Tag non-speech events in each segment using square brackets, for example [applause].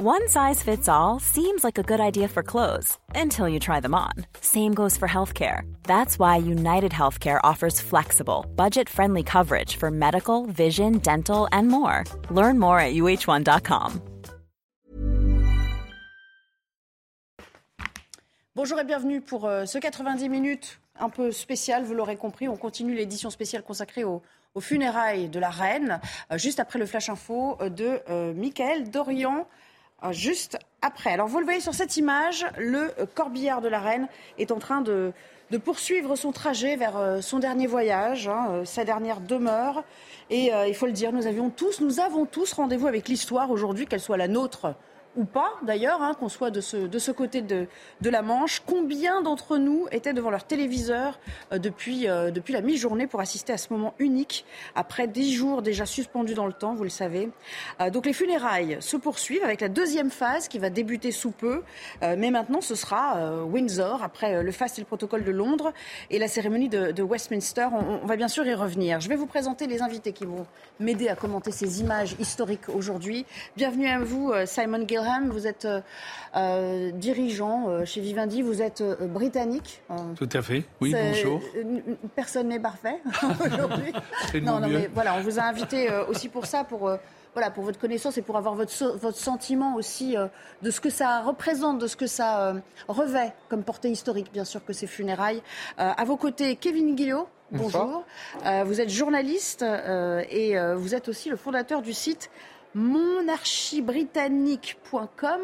One size fits all seems like a good idea for clothes until you try them on. Same goes for healthcare. That's why United Healthcare offers flexible, budget friendly coverage for medical, vision, dental, and more. Learn more at uh1.com. Bonjour et bienvenue pour euh, ce 90 minutes un peu spécial, vous l'aurez compris. On continue l'édition spéciale consacrée aux, aux funérailles de la reine, euh, juste après le flash info de euh, Michael Dorian. Euh, juste après. Alors vous le voyez sur cette image, le corbillard de la reine est en train de, de poursuivre son trajet vers euh, son dernier voyage, hein, euh, sa dernière demeure. Et euh, il faut le dire, nous avions tous, nous avons tous rendez-vous avec l'histoire aujourd'hui, qu'elle soit la nôtre ou pas d'ailleurs, hein, qu'on soit de ce, de ce côté de, de la Manche. Combien d'entre nous étaient devant leur téléviseur euh, depuis, euh, depuis la mi-journée pour assister à ce moment unique, après dix jours déjà suspendus dans le temps, vous le savez. Euh, donc les funérailles se poursuivent avec la deuxième phase qui va débuter sous peu. Mais maintenant, ce sera Windsor, après le faste et le protocole de Londres et la cérémonie de, de Westminster. On, va bien sûr y revenir. Je vais vous présenter les invités qui vont m'aider à commenter ces images historiques aujourd'hui. Bienvenue à vous, Simon Vous êtes euh, euh, dirigeant euh, chez Vivendi. Vous êtes euh, britannique. Euh, Tout à fait. Oui, bonjour. Personne n'est parfait [laughs] aujourd'hui. Non, non, mieux. mais voilà, on vous a invité euh, aussi pour ça, pour, euh, voilà, pour votre connaissance et pour avoir votre, so- votre sentiment aussi euh, de ce que ça représente, de ce que ça euh, revêt comme portée historique, bien sûr, que ces funérailles. Euh, à vos côtés, Kevin Guillot. Bonjour. Euh, vous êtes journaliste euh, et euh, vous êtes aussi le fondateur du site monarchiebritannique.com.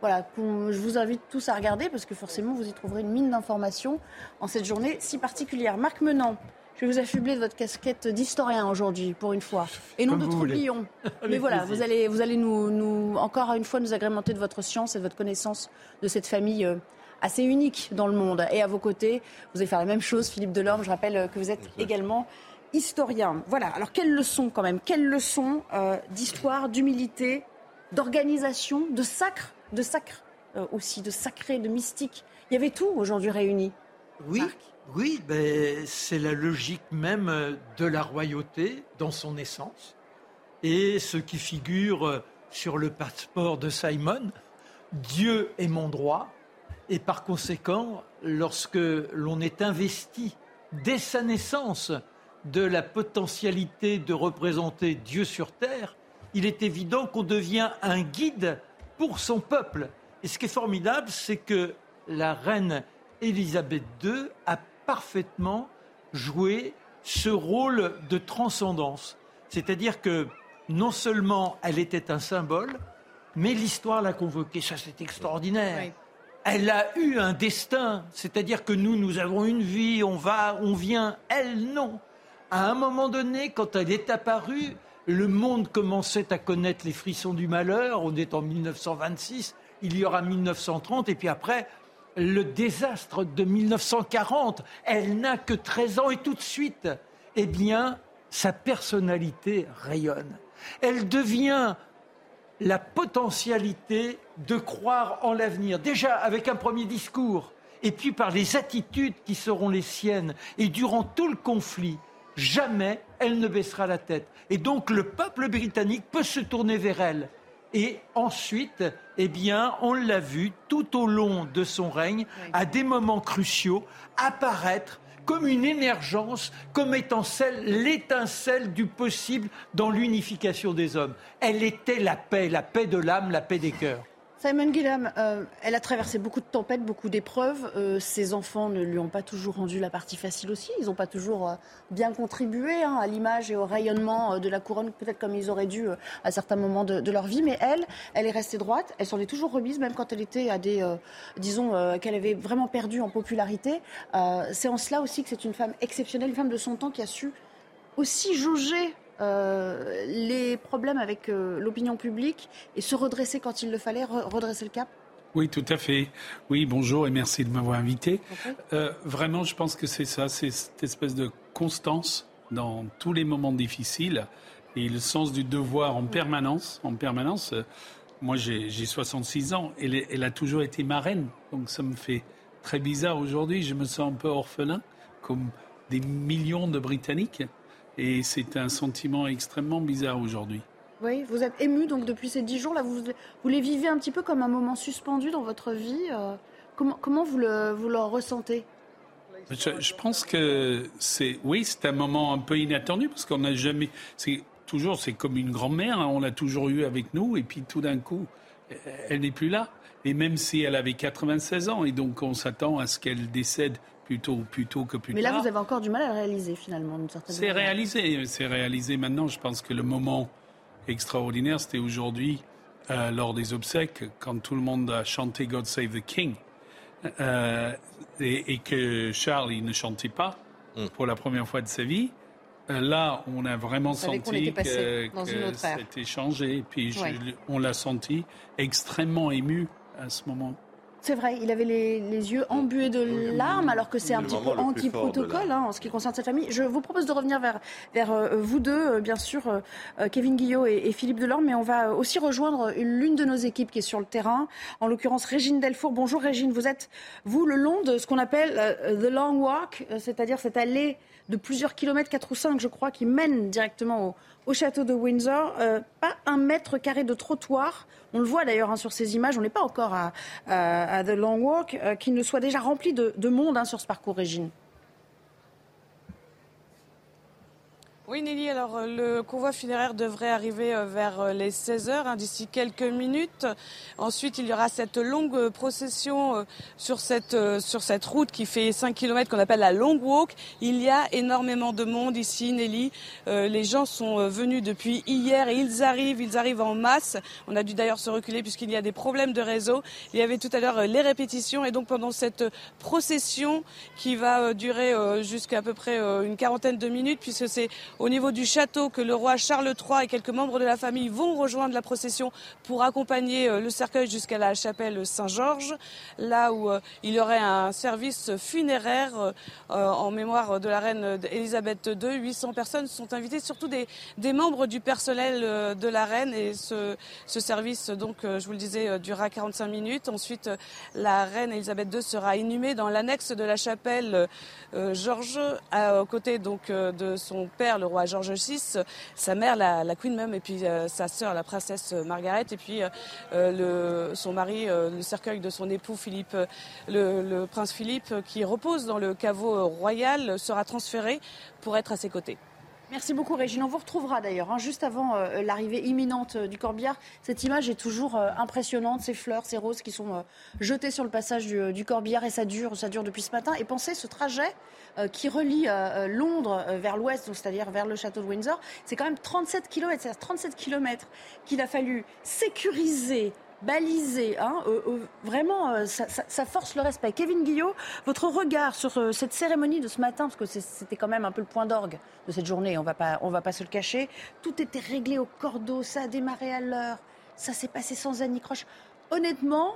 Voilà, je vous invite tous à regarder parce que forcément vous y trouverez une mine d'informations en cette journée si particulière. Marc Menant, je vais vous affubler de votre casquette d'historien aujourd'hui pour une fois et non Comme de troupillon. [laughs] Mais voilà, vous allez, vous allez nous, nous encore une fois nous agrémenter de votre science et de votre connaissance de cette famille. euh, assez unique dans le monde. Et à vos côtés, vous allez faire la même chose, Philippe Delorme. Je rappelle euh, que vous êtes également historien. Voilà. Alors, quelles leçons quand même? Quelles leçons euh, d'histoire, d'humilité, d'organisation, de sacre, de sacre euh, aussi, de sacré, de mystique? Il y avait tout aujourd'hui réuni. Oui, Marc? oui, ben, c'est la logique même euh, de la royauté dans son essence. Et ce qui figure sur le passeport de Simon, Dieu est mon droit. Et par conséquent, lorsque l'on est investi dès sa naissance de la potentialité de représenter Dieu sur terre, il est évident qu'on devient un guide pour son peuple. Et ce qui est formidable, c'est que la reine Élisabeth II a parfaitement joué ce rôle de transcendance. C'est-à-dire que non seulement elle était un symbole, mais l'histoire l'a convoquée. Ça, c'est extraordinaire. Oui. Elle a eu un destin, c'est-à-dire que nous, nous avons une vie, on va, on vient. Elle, non. À un moment donné, quand elle est apparue, le monde commençait à connaître les frissons du malheur. On est en 1926, il y aura 1930, et puis après, le désastre de 1940. Elle n'a que 13 ans, et tout de suite, eh bien, sa personnalité rayonne. Elle devient la potentialité de croire en l'avenir. Déjà avec un premier discours, et puis par les attitudes qui seront les siennes. Et durant tout le conflit, jamais elle ne baissera la tête. Et donc le peuple britannique peut se tourner vers elle. Et ensuite, eh bien, on l'a vu tout au long de son règne, à des moments cruciaux, apparaître comme une émergence, comme étant celle, l'étincelle du possible dans l'unification des hommes. Elle était la paix, la paix de l'âme, la paix des cœurs. Simon Gillam, euh, elle a traversé beaucoup de tempêtes, beaucoup d'épreuves. Euh, ses enfants ne lui ont pas toujours rendu la partie facile aussi. Ils n'ont pas toujours euh, bien contribué hein, à l'image et au rayonnement de la couronne, peut-être comme ils auraient dû à certains moments de, leur vie. Mais elle, elle est restée droite. Elle s'en est toujours remise, même quand elle était à des, disons, qu'elle avait vraiment perdu en popularité. C'est en cela aussi que c'est une femme exceptionnelle, une femme de son temps qui a su aussi jauger euh, les problèmes avec euh, l'opinion publique et se redresser quand il le fallait, re- redresser le cap? Oui, tout à fait. Oui, bonjour et merci de m'avoir invité. Euh, vraiment, je pense que c'est ça, c'est cette espèce de constance dans tous les moments difficiles et le sens du devoir en permanence. En permanence. Moi, j'ai j'ai 66 ans. Elle, elle a toujours été marraine, donc ça me fait très bizarre aujourd'hui. Je me sens un peu orphelin, comme des millions de Britanniques, et c'est un sentiment extrêmement bizarre aujourd'hui. Oui, vous êtes ému donc depuis ces dix jours là, vous, vous les vivez un petit peu comme un moment suspendu dans votre vie. Euh, comment, comment vous le, vous le ressentez? Je, pense que c'est, oui, c'est un moment un peu inattendu parce qu'on n'a jamais, c'est toujours, c'est comme une grand-mère, hein, on l'a toujours eu avec nous et puis tout d'un coup, elle n'est plus là. Et même si elle avait 96 ans et donc on s'attend à ce qu'elle décède plutôt, plutôt que plus Mais tard. Mais là, vous avez encore du mal à le réaliser finalement, d'une certaine C'est réalisé, c'est réalisé maintenant. Je pense que le moment extraordinaire, c'était aujourd'hui, euh, lors des obsèques, quand tout le monde a chanté God Save the King, euh, et, que Charles, il ne chantait pas mm. pour la première fois de sa vie. Euh, là, on a vraiment senti que, c'était changé. Et puis, on l'a senti extrêmement ému à ce moment. C'est vrai, il avait les, yeux embués de larmes, alors que c'est un petit peu anti-protocole hein, en ce qui concerne sa famille. Je vous propose de revenir vers, vers euh, vous deux, euh, bien sûr, euh, Kevin Guillot et, Philippe Delorme, mais on va aussi rejoindre l'une de nos équipes qui est sur le terrain, en l'occurrence Régine Delfour. Bonjour Régine, vous êtes, vous, le long de ce qu'on appelle The Long Walk, c'est-à-dire cette allée de plusieurs kilomètres, 4 ou 5, je crois, qui mène directement au, au château de Windsor. Pas un mètre carré de trottoir. On le voit d'ailleurs hein, sur ces images. On n'est pas encore à, The Long Walk, euh, qui ne soit déjà rempli de, monde hein, sur ce parcours, Régine. Oui, Nelly, alors euh, le convoi funéraire devrait arriver euh, vers euh, les 16 heures, hein, d'ici quelques minutes. Ensuite, il y aura cette longue procession sur cette, sur cette route qui fait 5 km qu'on appelle la Long Walk. Il y a énormément de monde ici, Nelly. les gens sont venus depuis hier et ils arrivent, ils arrivent en masse. On a dû d'ailleurs se reculer puisqu'il y a des problèmes de réseau. Il y avait tout à l'heure les répétitions et donc pendant cette procession qui va durer jusqu'à à peu près une quarantaine de minutes puisque c'est au niveau du château que le roi Charles III et quelques membres de la famille vont rejoindre la procession pour accompagner euh, le cercueil jusqu'à la chapelle Saint-Georges, là où euh, il y aurait un service funéraire euh, en mémoire de la reine Elisabeth II. 800 personnes sont invitées, surtout des, des membres du personnel de la reine. Et ce, ce service, donc, je vous le disais, durera 45 minutes. Ensuite, la reine Elisabeth II sera inhumée dans l'annexe de la chapelle Georges, à côté donc de son père, le roi George VI, sa mère, la, Queen Mum, et puis euh, sa sœur, la princesse Margaret, et puis euh, le, son mari, euh, le cercueil de son époux Philippe, le, prince Philippe, qui repose dans le caveau royal, sera transféré pour être à ses côtés. Merci beaucoup Régine. On vous retrouvera d'ailleurs hein, juste avant l'arrivée imminente du corbillard. Cette image est toujours impressionnante, ces fleurs, ces roses qui sont jetées sur le passage du, corbillard et ça dure, ça dure depuis ce matin. Et pensez ce trajet euh, qui relie euh, euh, Londres vers l'ouest, c'est-à-dire vers le château de Windsor, c'est quand même 37 km. C'est 37 km qu'il a fallu sécuriser, baliser. Hein, vraiment, ça, force le respect. Kevin Guillot, votre regard sur cette cérémonie de ce matin, parce que c'était quand même un peu le point d'orgue de cette journée, on ne va pas se le cacher. Tout était réglé au cordeau, ça a démarré à l'heure, ça s'est passé sans anicroche. Honnêtement,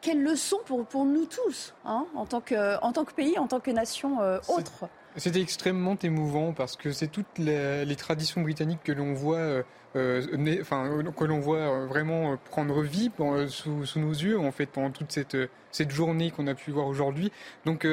quelle leçon pour, pour nous tous, hein, en, tant que, en tant que pays, en tant que nation euh, autre C'était extrêmement émouvant parce que c'est toutes les, traditions britanniques que l'on voit, euh, euh, que l'on voit vraiment prendre vie sous, nos yeux en fait pendant toute cette, journée qu'on a pu voir aujourd'hui. Donc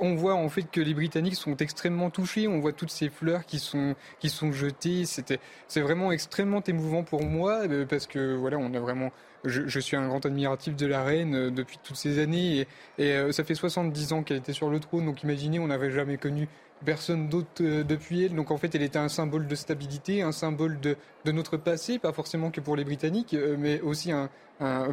on voit en fait que les Britanniques sont extrêmement touchés. On voit toutes ces fleurs qui sont qui sont jetées. C'était c'est vraiment extrêmement émouvant pour moi parce que voilà on a vraiment je, suis un grand admiratif de la reine euh, depuis toutes ces années et, euh, ça fait 70 ans qu'elle était sur le trône, donc imaginez, on n'avait jamais connu personne d'autre euh, depuis elle. Donc en fait, elle était un symbole de stabilité, un symbole de, notre passé, pas forcément que pour les Britanniques, mais aussi un,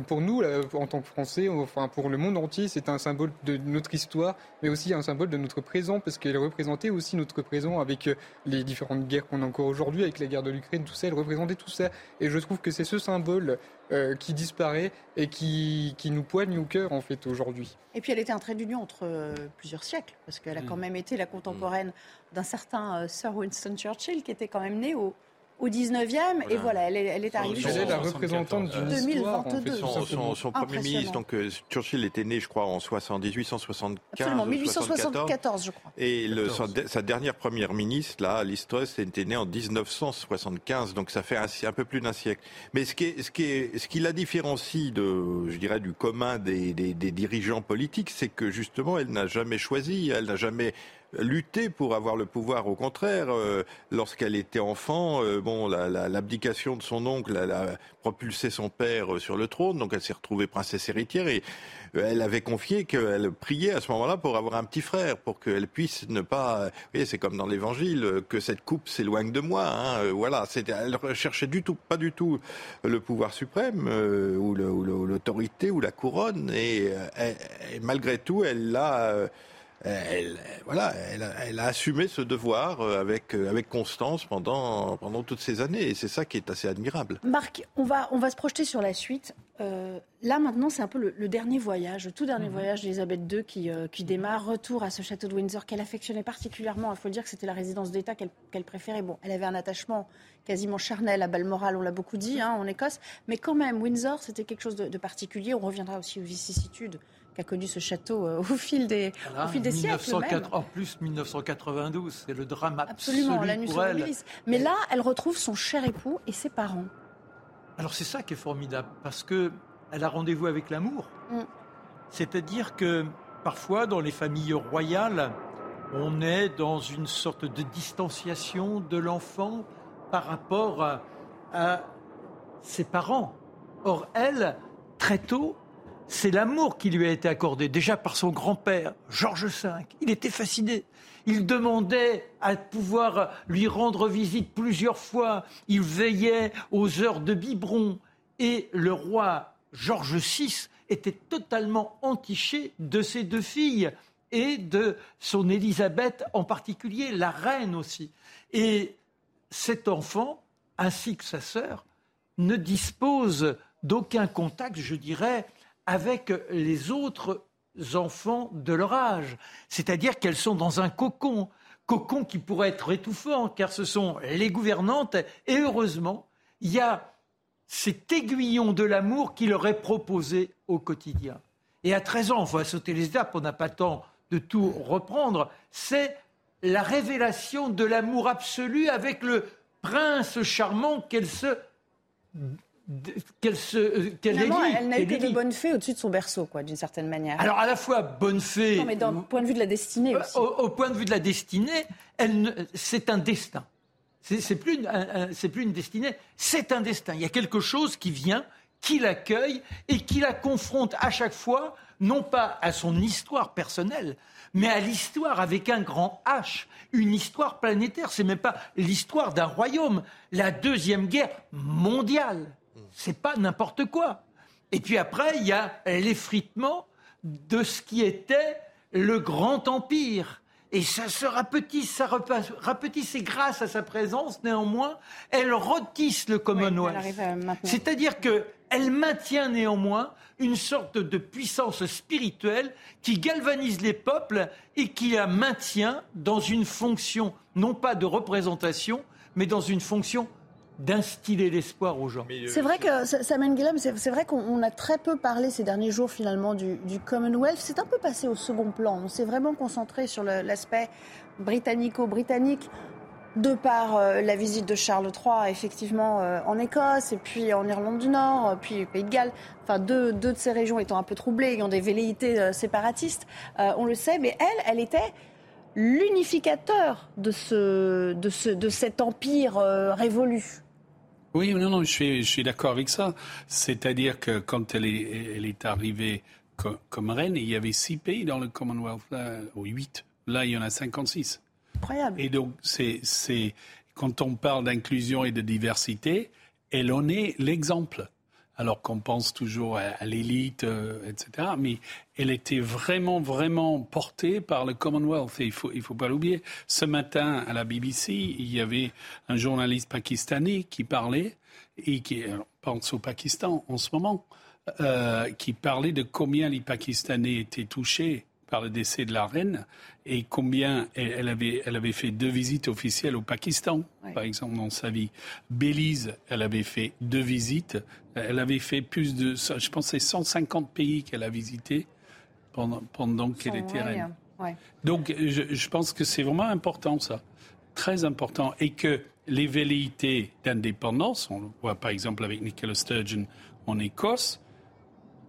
pour nous, en tant que Français, enfin pour le monde entier, c'est un symbole de notre histoire, mais aussi un symbole de notre présent, parce qu'elle représentait aussi notre présent avec les différentes guerres qu'on a encore aujourd'hui, avec la guerre de l'Ukraine, tout ça, elle représentait tout ça. Et je trouve que c'est ce symbole euh, qui disparaît et qui, qui, nous poigne au cœur en fait aujourd'hui. Et puis elle était un trait d'union entre euh, plusieurs siècles, parce qu'elle a mm. quand même été la contemporaine d'un certain euh, Sir Winston Churchill, qui était quand même né au, au 19e. Et voilà, elle est, elle est arrivée. Elle est la représentante du 2022. Son, son, Premier ministre, donc euh, Churchill était né, je crois, en 78, 175. Absolument, 1874, je crois. Et le, sa, dernière première ministre, là, Liz Truss, était née en 1975, donc ça fait un, un peu plus d'un siècle. Mais ce qui, est, ce, qui est, ce qui la différencie de, je dirais, du commun des, des, des dirigeants politiques, c'est que justement, elle n'a jamais choisi, elle n'a jamais lutté pour avoir le pouvoir. Au contraire, euh, lorsqu'elle était enfant, euh, bon, l'abdication de son oncle, elle a propulsé son père sur le trône, donc elle s'est retrouvée princesse héritière et elle avait confié qu'elle priait à ce moment-là pour avoir un petit frère, pour qu'elle puisse ne pas. Vous voyez, c'est comme dans l'Évangile, que cette coupe s'éloigne de moi. Hein, voilà, elle recherchait du tout, pas du tout le pouvoir suprême ou l'autorité ou la couronne, et, et malgré tout, elle l'a elle, voilà, elle a, assumé ce devoir euh, avec, euh, avec constance pendant, pendant toutes ces années. Et c'est ça qui est assez admirable. Marc, on va, on va se projeter sur la suite. Euh, là, maintenant, c'est un peu le, dernier voyage, le tout dernier mhm. voyage d'Elisabeth II qui, qui démarre. Retour à ce château de Windsor qu'elle affectionnait particulièrement. Il faut le dire que c'était la résidence d'État qu'elle préférait. Bon, elle avait un attachement quasiment charnel à Balmoral, on l'a beaucoup dit, hein, en Écosse. Mais quand même, Windsor, c'était quelque chose de, de particulier. On reviendra aussi aux vicissitudes qu'a connu ce château euh, au fil des, au fil des siècles. En plus, 1992, c'est le drame absolument absolu la nuit pour elle. Mais là, elle retrouve son cher époux et ses parents. Alors c'est ça qui est formidable, parce que elle a rendez-vous avec l'amour. Mm. C'est-à-dire que parfois, dans les familles royales, on est dans une sorte de distanciation de l'enfant par rapport à ses parents. Or, elle, très tôt, c'est l'amour qui lui a été accordé, déjà par son grand-père, Georges V. Il était fasciné. Il demandait à pouvoir lui rendre visite plusieurs fois. Il veillait aux heures de biberon. Et le roi Georges VI était totalement entiché de ses deux filles et de son Élisabeth en particulier, la reine aussi. Et cet enfant, ainsi que sa sœur, ne dispose d'aucun contact, je dirais, avec les autres enfants de leur âge. C'est-à-dire qu'elles sont dans un cocon, cocon qui pourrait être étouffant, car ce sont les gouvernantes, et heureusement, il y a cet aiguillon de l'amour qui leur est proposé au quotidien. Et à 13 ans, on va sauter les étapes, on n'a pas le temps de tout reprendre, c'est la révélation de l'amour absolu avec le prince charmant qu'elle se qu'elle se euh, qu'elle elle n'a que de bonne fée au-dessus de son berceau quoi d'une certaine manière. Alors à la fois bonne fée non mais d'un point de vue de la destinée aussi. au, point de vue de la destinée elle c'est un destin. C'est plus c'est plus une destinée c'est un destin. Il y a quelque chose qui vient qui l'accueille et qui la confronte à chaque fois non pas à son histoire personnelle mais à l'histoire avec un grand H, une histoire planétaire. C'est même pas l'histoire d'un royaume, la deuxième guerre mondiale c'est pas n'importe quoi. Et puis après, il y a l'effritement de ce qui était le grand empire. Et ça se rapetisse, ça grâce à sa présence, néanmoins, elle retisse le Commonwealth. C'est-à-dire qu'elle maintient néanmoins une sorte de puissance spirituelle qui galvanise les peuples et qui la maintient dans une fonction, non pas de représentation, mais dans une fonction d'instiller l'espoir aux gens. C'est vrai que, Samuel Guillaume, c'est vrai qu'on a très peu parlé ces derniers jours finalement du, Commonwealth. C'est un peu passé au second plan. On s'est vraiment concentré sur l'aspect britannico-britannique de par euh, la visite de Charles III, effectivement, euh, en Écosse, et puis en Irlande du Nord, euh, puis Pays de Galles, enfin deux, deux, de ces régions étant un peu troublées, ayant des velléités séparatistes, on le sait, mais elle, elle était l'unificateur de, ce, de, ce, de cet empire révolu. Oui, non, non, je suis, je suis d'accord avec ça. C'est-à-dire que quand elle est, elle est arrivée comme, reine, il y avait six pays dans le Commonwealth, là, ou huit. Là, il y en a 56. Incroyable. Et donc, c'est, c'est, quand on parle d'inclusion et de diversité, elle en est l'exemple alors qu'on pense toujours à, l'élite, euh, etc. Mais elle était vraiment, vraiment portée par le Commonwealth. Et il faut, il faut pas l'oublier. Ce matin, à la BBC, il y avait un journaliste pakistanais qui parlait, et qui pense au Pakistan en ce moment, euh, qui parlait de combien les Pakistanais étaient touchés par le décès de la reine et combien elle, avait, elle avait fait deux visites officielles au Pakistan, par exemple, dans sa vie. Belize, elle avait fait deux visites. Elle avait fait plus de, je pense, c'est 150 pays qu'elle a visités pendant, pendant qu'elle était reine. Donc, je, je pense que c'est vraiment important, ça. Très important. Et que les velléités d'indépendance, on le voit par exemple avec Nicola Sturgeon en Écosse,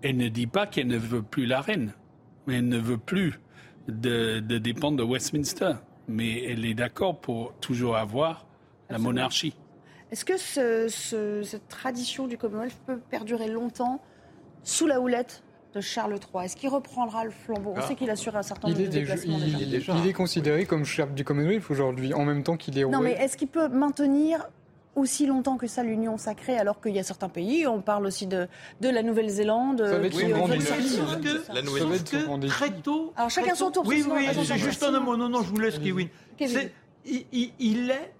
elle ne dit pas qu'elle ne veut plus la reine mais elle ne veut plus de, de dépendre de Westminster. Mais elle est d'accord pour toujours avoir la monarchie. Est-ce que ce- ce- cette tradition du Commonwealth peut perdurer longtemps sous la houlette de Charles III Est-ce qu'il reprendra le flambeau? On sait qu'il assure un certain Il nombre est, de déplacements il- déjà. il est considéré comme chef du Commonwealth aujourd'hui, en même temps qu'il est roi. Non, mais est-ce qu'il peut maintenir aussi longtemps que ça l'union sacrée alors qu'il y a certains pays, on parle aussi de, de la Nouvelle-Zélande. Que, La sauf nouvelle- Ça va être son que grand défi. très tôt. Alors, chacun son tour, Oui, oui, c'est juste un mot. Non, non, je vous laisse, Kevin. Il est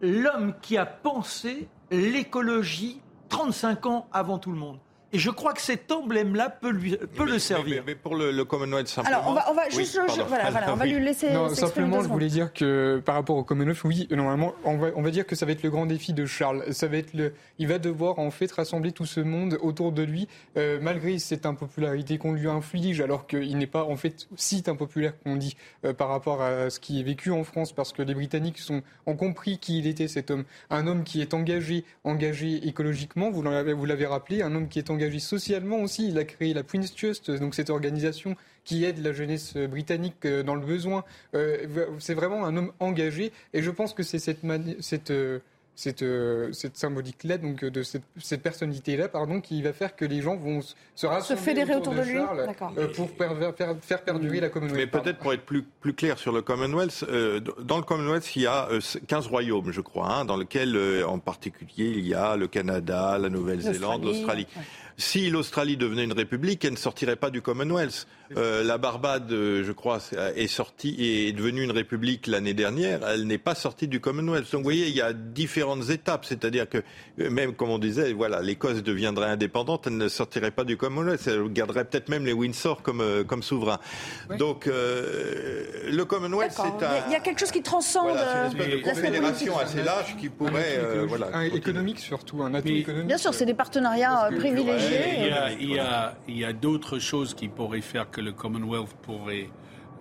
l'homme qui a pensé l'écologie 35 ans avant tout le monde. Et je crois que cet emblème-là peut, lui, peut Mais- le servir. Mais, mais pour le, le Commonwealth simplement. Alors, on va, on va Oui, juste. je- voilà, voilà, on va lui laisser. Non, s'exprimer simplement, deux je voulais dire que par rapport au Commonwealth, oui, normalement, on va, on va dire que ça va être le grand défi de Charles. Ça va être le, il va devoir en fait rassembler tout ce monde autour de lui, euh, malgré cette impopularité qu'on lui inflige, alors qu'il n'est pas en fait si impopulaire qu'on dit euh, par rapport à ce qui est vécu en France, parce que les Britanniques sont, ont compris qui il était cet homme, un homme qui est engagé, engagé écologiquement. Vous l'avez, vous l'avez rappelé, un homme qui est engagé socialement aussi. Il a créé la Queen's Trust, donc cette organisation qui aide la jeunesse britannique euh, dans le besoin. Euh, c'est vraiment un homme engagé et je pense que c'est cette, cette, euh, cette, euh, cette symbolique-là, donc euh, de cette, cette personnalité-là, pardon, qui va faire que les gens vont se, se rassembler fédérer autour de lui Charles, D'accord. euh, pour faire, faire- faire perdurer la communauté. Mais peut-être pour être plus, plus clair sur le Commonwealth, euh, dans le Commonwealth, il y a euh, 15 royaumes, je crois, hein, dans lesquels, euh, en particulier, il y a le Canada, la Nouvelle-Zélande, l'Australie. ouais. Si l'Australie devenait une république, elle ne sortirait pas du Commonwealth. Euh, la Barbade, euh, je crois, est sortie et est devenue une république l'année dernière. Elle n'est pas sortie du Commonwealth. Donc, vous voyez, il y a différentes étapes. C'est-à-dire que, euh, même comme on disait, voilà, l'Écosse deviendrait indépendante, elle ne sortirait pas du Commonwealth. Elle garderait peut-être même les Windsor comme, euh, comme souverain. Donc, euh, le Commonwealth, c'est Il y a- un. Il y a quelque chose qui transcende Voilà, c'est une espèce euh, de l'aspect confédération assez large qui pourrait. euh, voilà, un économique surtout, un atout Mais- économique. Bien sûr, c'est des partenariats euh, privilégiés. Il y a, d'autres choses qui pourraient faire que le Commonwealth pourrait,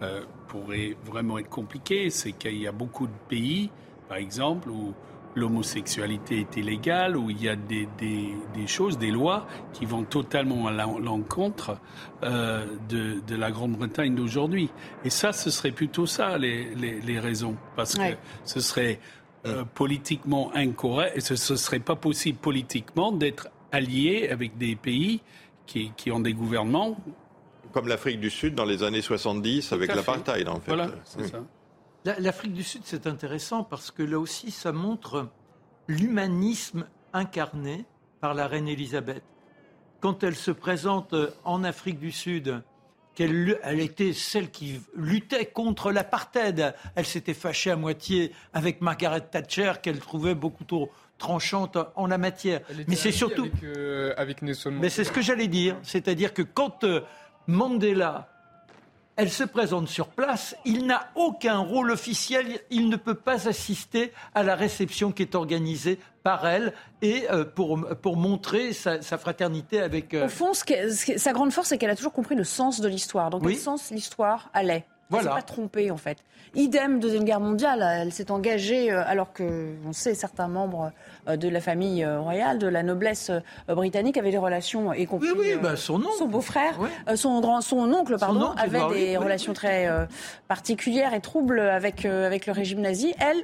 euh, pourrait vraiment être compliqué. C'est qu'il y a beaucoup de pays, par exemple, où l'homosexualité est illégale, où il y a des, des, des choses, des lois qui vont totalement à l'en- l'encontre euh, de, de la Grande-Bretagne d'aujourd'hui. Et ça, ce serait plutôt ça, les, les, les raisons. Parce que ce serait euh, politiquement incorrect, et ce ne serait pas possible politiquement d'être allié avec des pays qui, qui ont des gouvernements. Comme l'Afrique du Sud dans les années 70 avec l'apartheid, en fait. Voilà, c'est Oui. ça. La- L'Afrique du Sud, c'est intéressant parce que là aussi, ça montre l'humanisme incarné par la reine Élisabeth. Quand elle se présente euh, en Afrique du Sud, qu'elle elle était celle qui luttait contre l'apartheid. Elle s'était fâchée à moitié avec Margaret Thatcher, qu'elle trouvait beaucoup trop tranchante en la matière. Mais c'est surtout... Avec, euh, avec Nelson Mais c'est ce que j'allais dire. C'est-à-dire que quand euh, Mandela, elle se présente sur place, il n'a aucun rôle officiel, il ne peut pas assister à la réception qui est organisée par elle et euh, pour, pour montrer sa, sa fraternité avec... euh, Au fond, ce ce sa grande force, c'est qu'elle a toujours compris le sens de l'histoire. Dans quel Oui. sens l'histoire allait Elle Voilà. s'est pas trompée, en fait. Idem, Deuxième Guerre mondiale, elle s'est engagée, euh, alors que, on sait, certains membres euh, de la famille euh, royale, de la noblesse britannique, avaient des relations, y compris Oui, oui, euh, bah, son son beau-frère, euh, son, grand, son oncle, pardon, oncle, avait Edward, des oui, relations oui. très euh, particulières et troubles avec, euh, avec le régime nazi. Elle,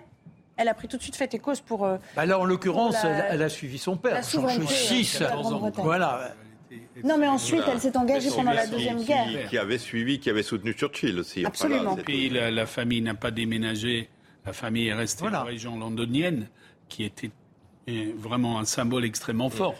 elle a pris tout de suite fait et cause pour... euh, Bah là, en l'occurrence, la- elle, elle a suivi son père, la George souveraineté, VI. Voilà. Non, mais ensuite, Voilà. elle s'est engagée pendant la Deuxième qui- Guerre. Qui avait suivi, qui avait soutenu Churchill aussi. Enfin, Absolument. là, Puis la, la famille n'a pas déménagé. La famille est restée Voilà. en région londonienne, qui était vraiment un symbole extrêmement fort.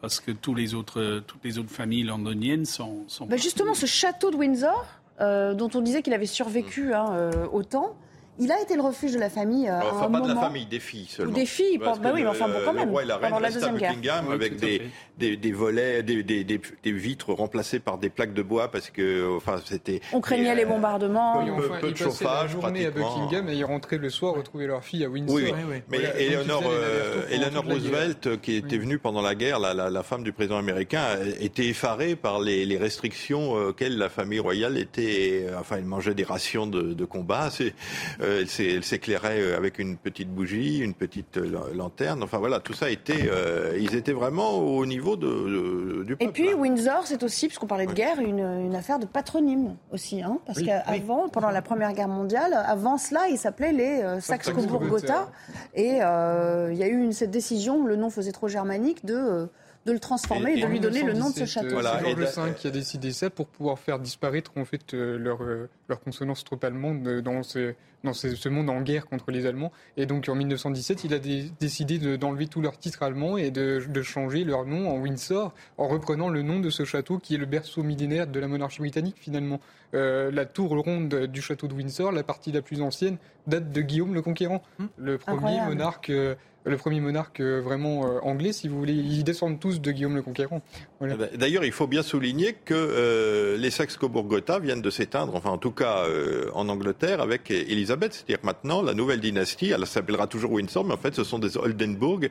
Parce que tous les autres, toutes les autres familles londoniennes sont. sont Bah, justement, ce château de Windsor, euh, dont on disait qu'il avait survécu hein, euh, au temps, il a été le refuge de la famille euh, à Enfin, un pas de la famille, des filles seulement. Ou des filles, Parce bah oui, mais enfin, bon, quand le même, roi et la reine pendant la restent à Deuxième Guerre. Buckingham Oui, avec des, des, des volets, des, des, des, des vitres remplacées par des plaques de bois parce que, enfin, c'était. On craignait et, les euh, bombardements. Oui, peu- enfin, peu ils de chauffage, journée à. Buckingham et ils rentraient le soir retrouver leur fille à Windsor. Oui, oui. Mais Voilà, ils Eleanor, euh, Eleanor. Roosevelt, qui était Oui. venue pendant la guerre, la, la, la femme du président américain, était effarée par les, les restrictions auxquelles la famille royale était. Enfin, elle mangeait des rations de, de combat. C'est, euh, Euh, elle s'é- elle s'éclairait euh, avec une petite bougie, une petite euh, lanterne. Enfin voilà, tout ça était. euh, ils étaient vraiment au niveau de, de- du Et puis hein. Windsor, c'est aussi, puisqu'on parlait de Oui. guerre, une, une affaire de patronyme aussi. Hein, parce Oui, qu'avant, pendant la Première Guerre mondiale, avant cela, ils s'appelaient les euh, Saxe-Cobourg-Gotha. Et euh, il y a eu une, cette décision, le nom faisait trop germanique, de, euh, de le transformer et, Et- de et lui donner le nom de ce 1917, château. Voilà, C'est Georges V qui a décidé ça pour pouvoir faire disparaître en fait euh, leur, euh, leur consonance trop allemande dans, ce, dans ce, ce monde en guerre contre les Allemands. Et donc en 1917, il a dé- décidé de- d'enlever tous leurs titres allemands et de, de changer leur nom en Windsor en reprenant le nom de ce château qui est le berceau millénaire de la monarchie britannique finalement. Euh, la tour ronde du château de Windsor, la partie la plus ancienne, date de Guillaume le Conquérant, le premier Incroyable. monarque. euh, le premier monarque euh, vraiment euh, anglais, si vous voulez, ils descendent tous de Guillaume le Conquérant. Voilà. D'ailleurs, il faut bien souligner que euh, les Saxe-Cobourg-Gotha viennent de s'éteindre, enfin en tout cas euh, en Angleterre, avec Elisabeth. C'est-à-dire que maintenant, la nouvelle dynastie, elle s'appellera toujours Windsor, mais en fait, ce sont des Oldenburg,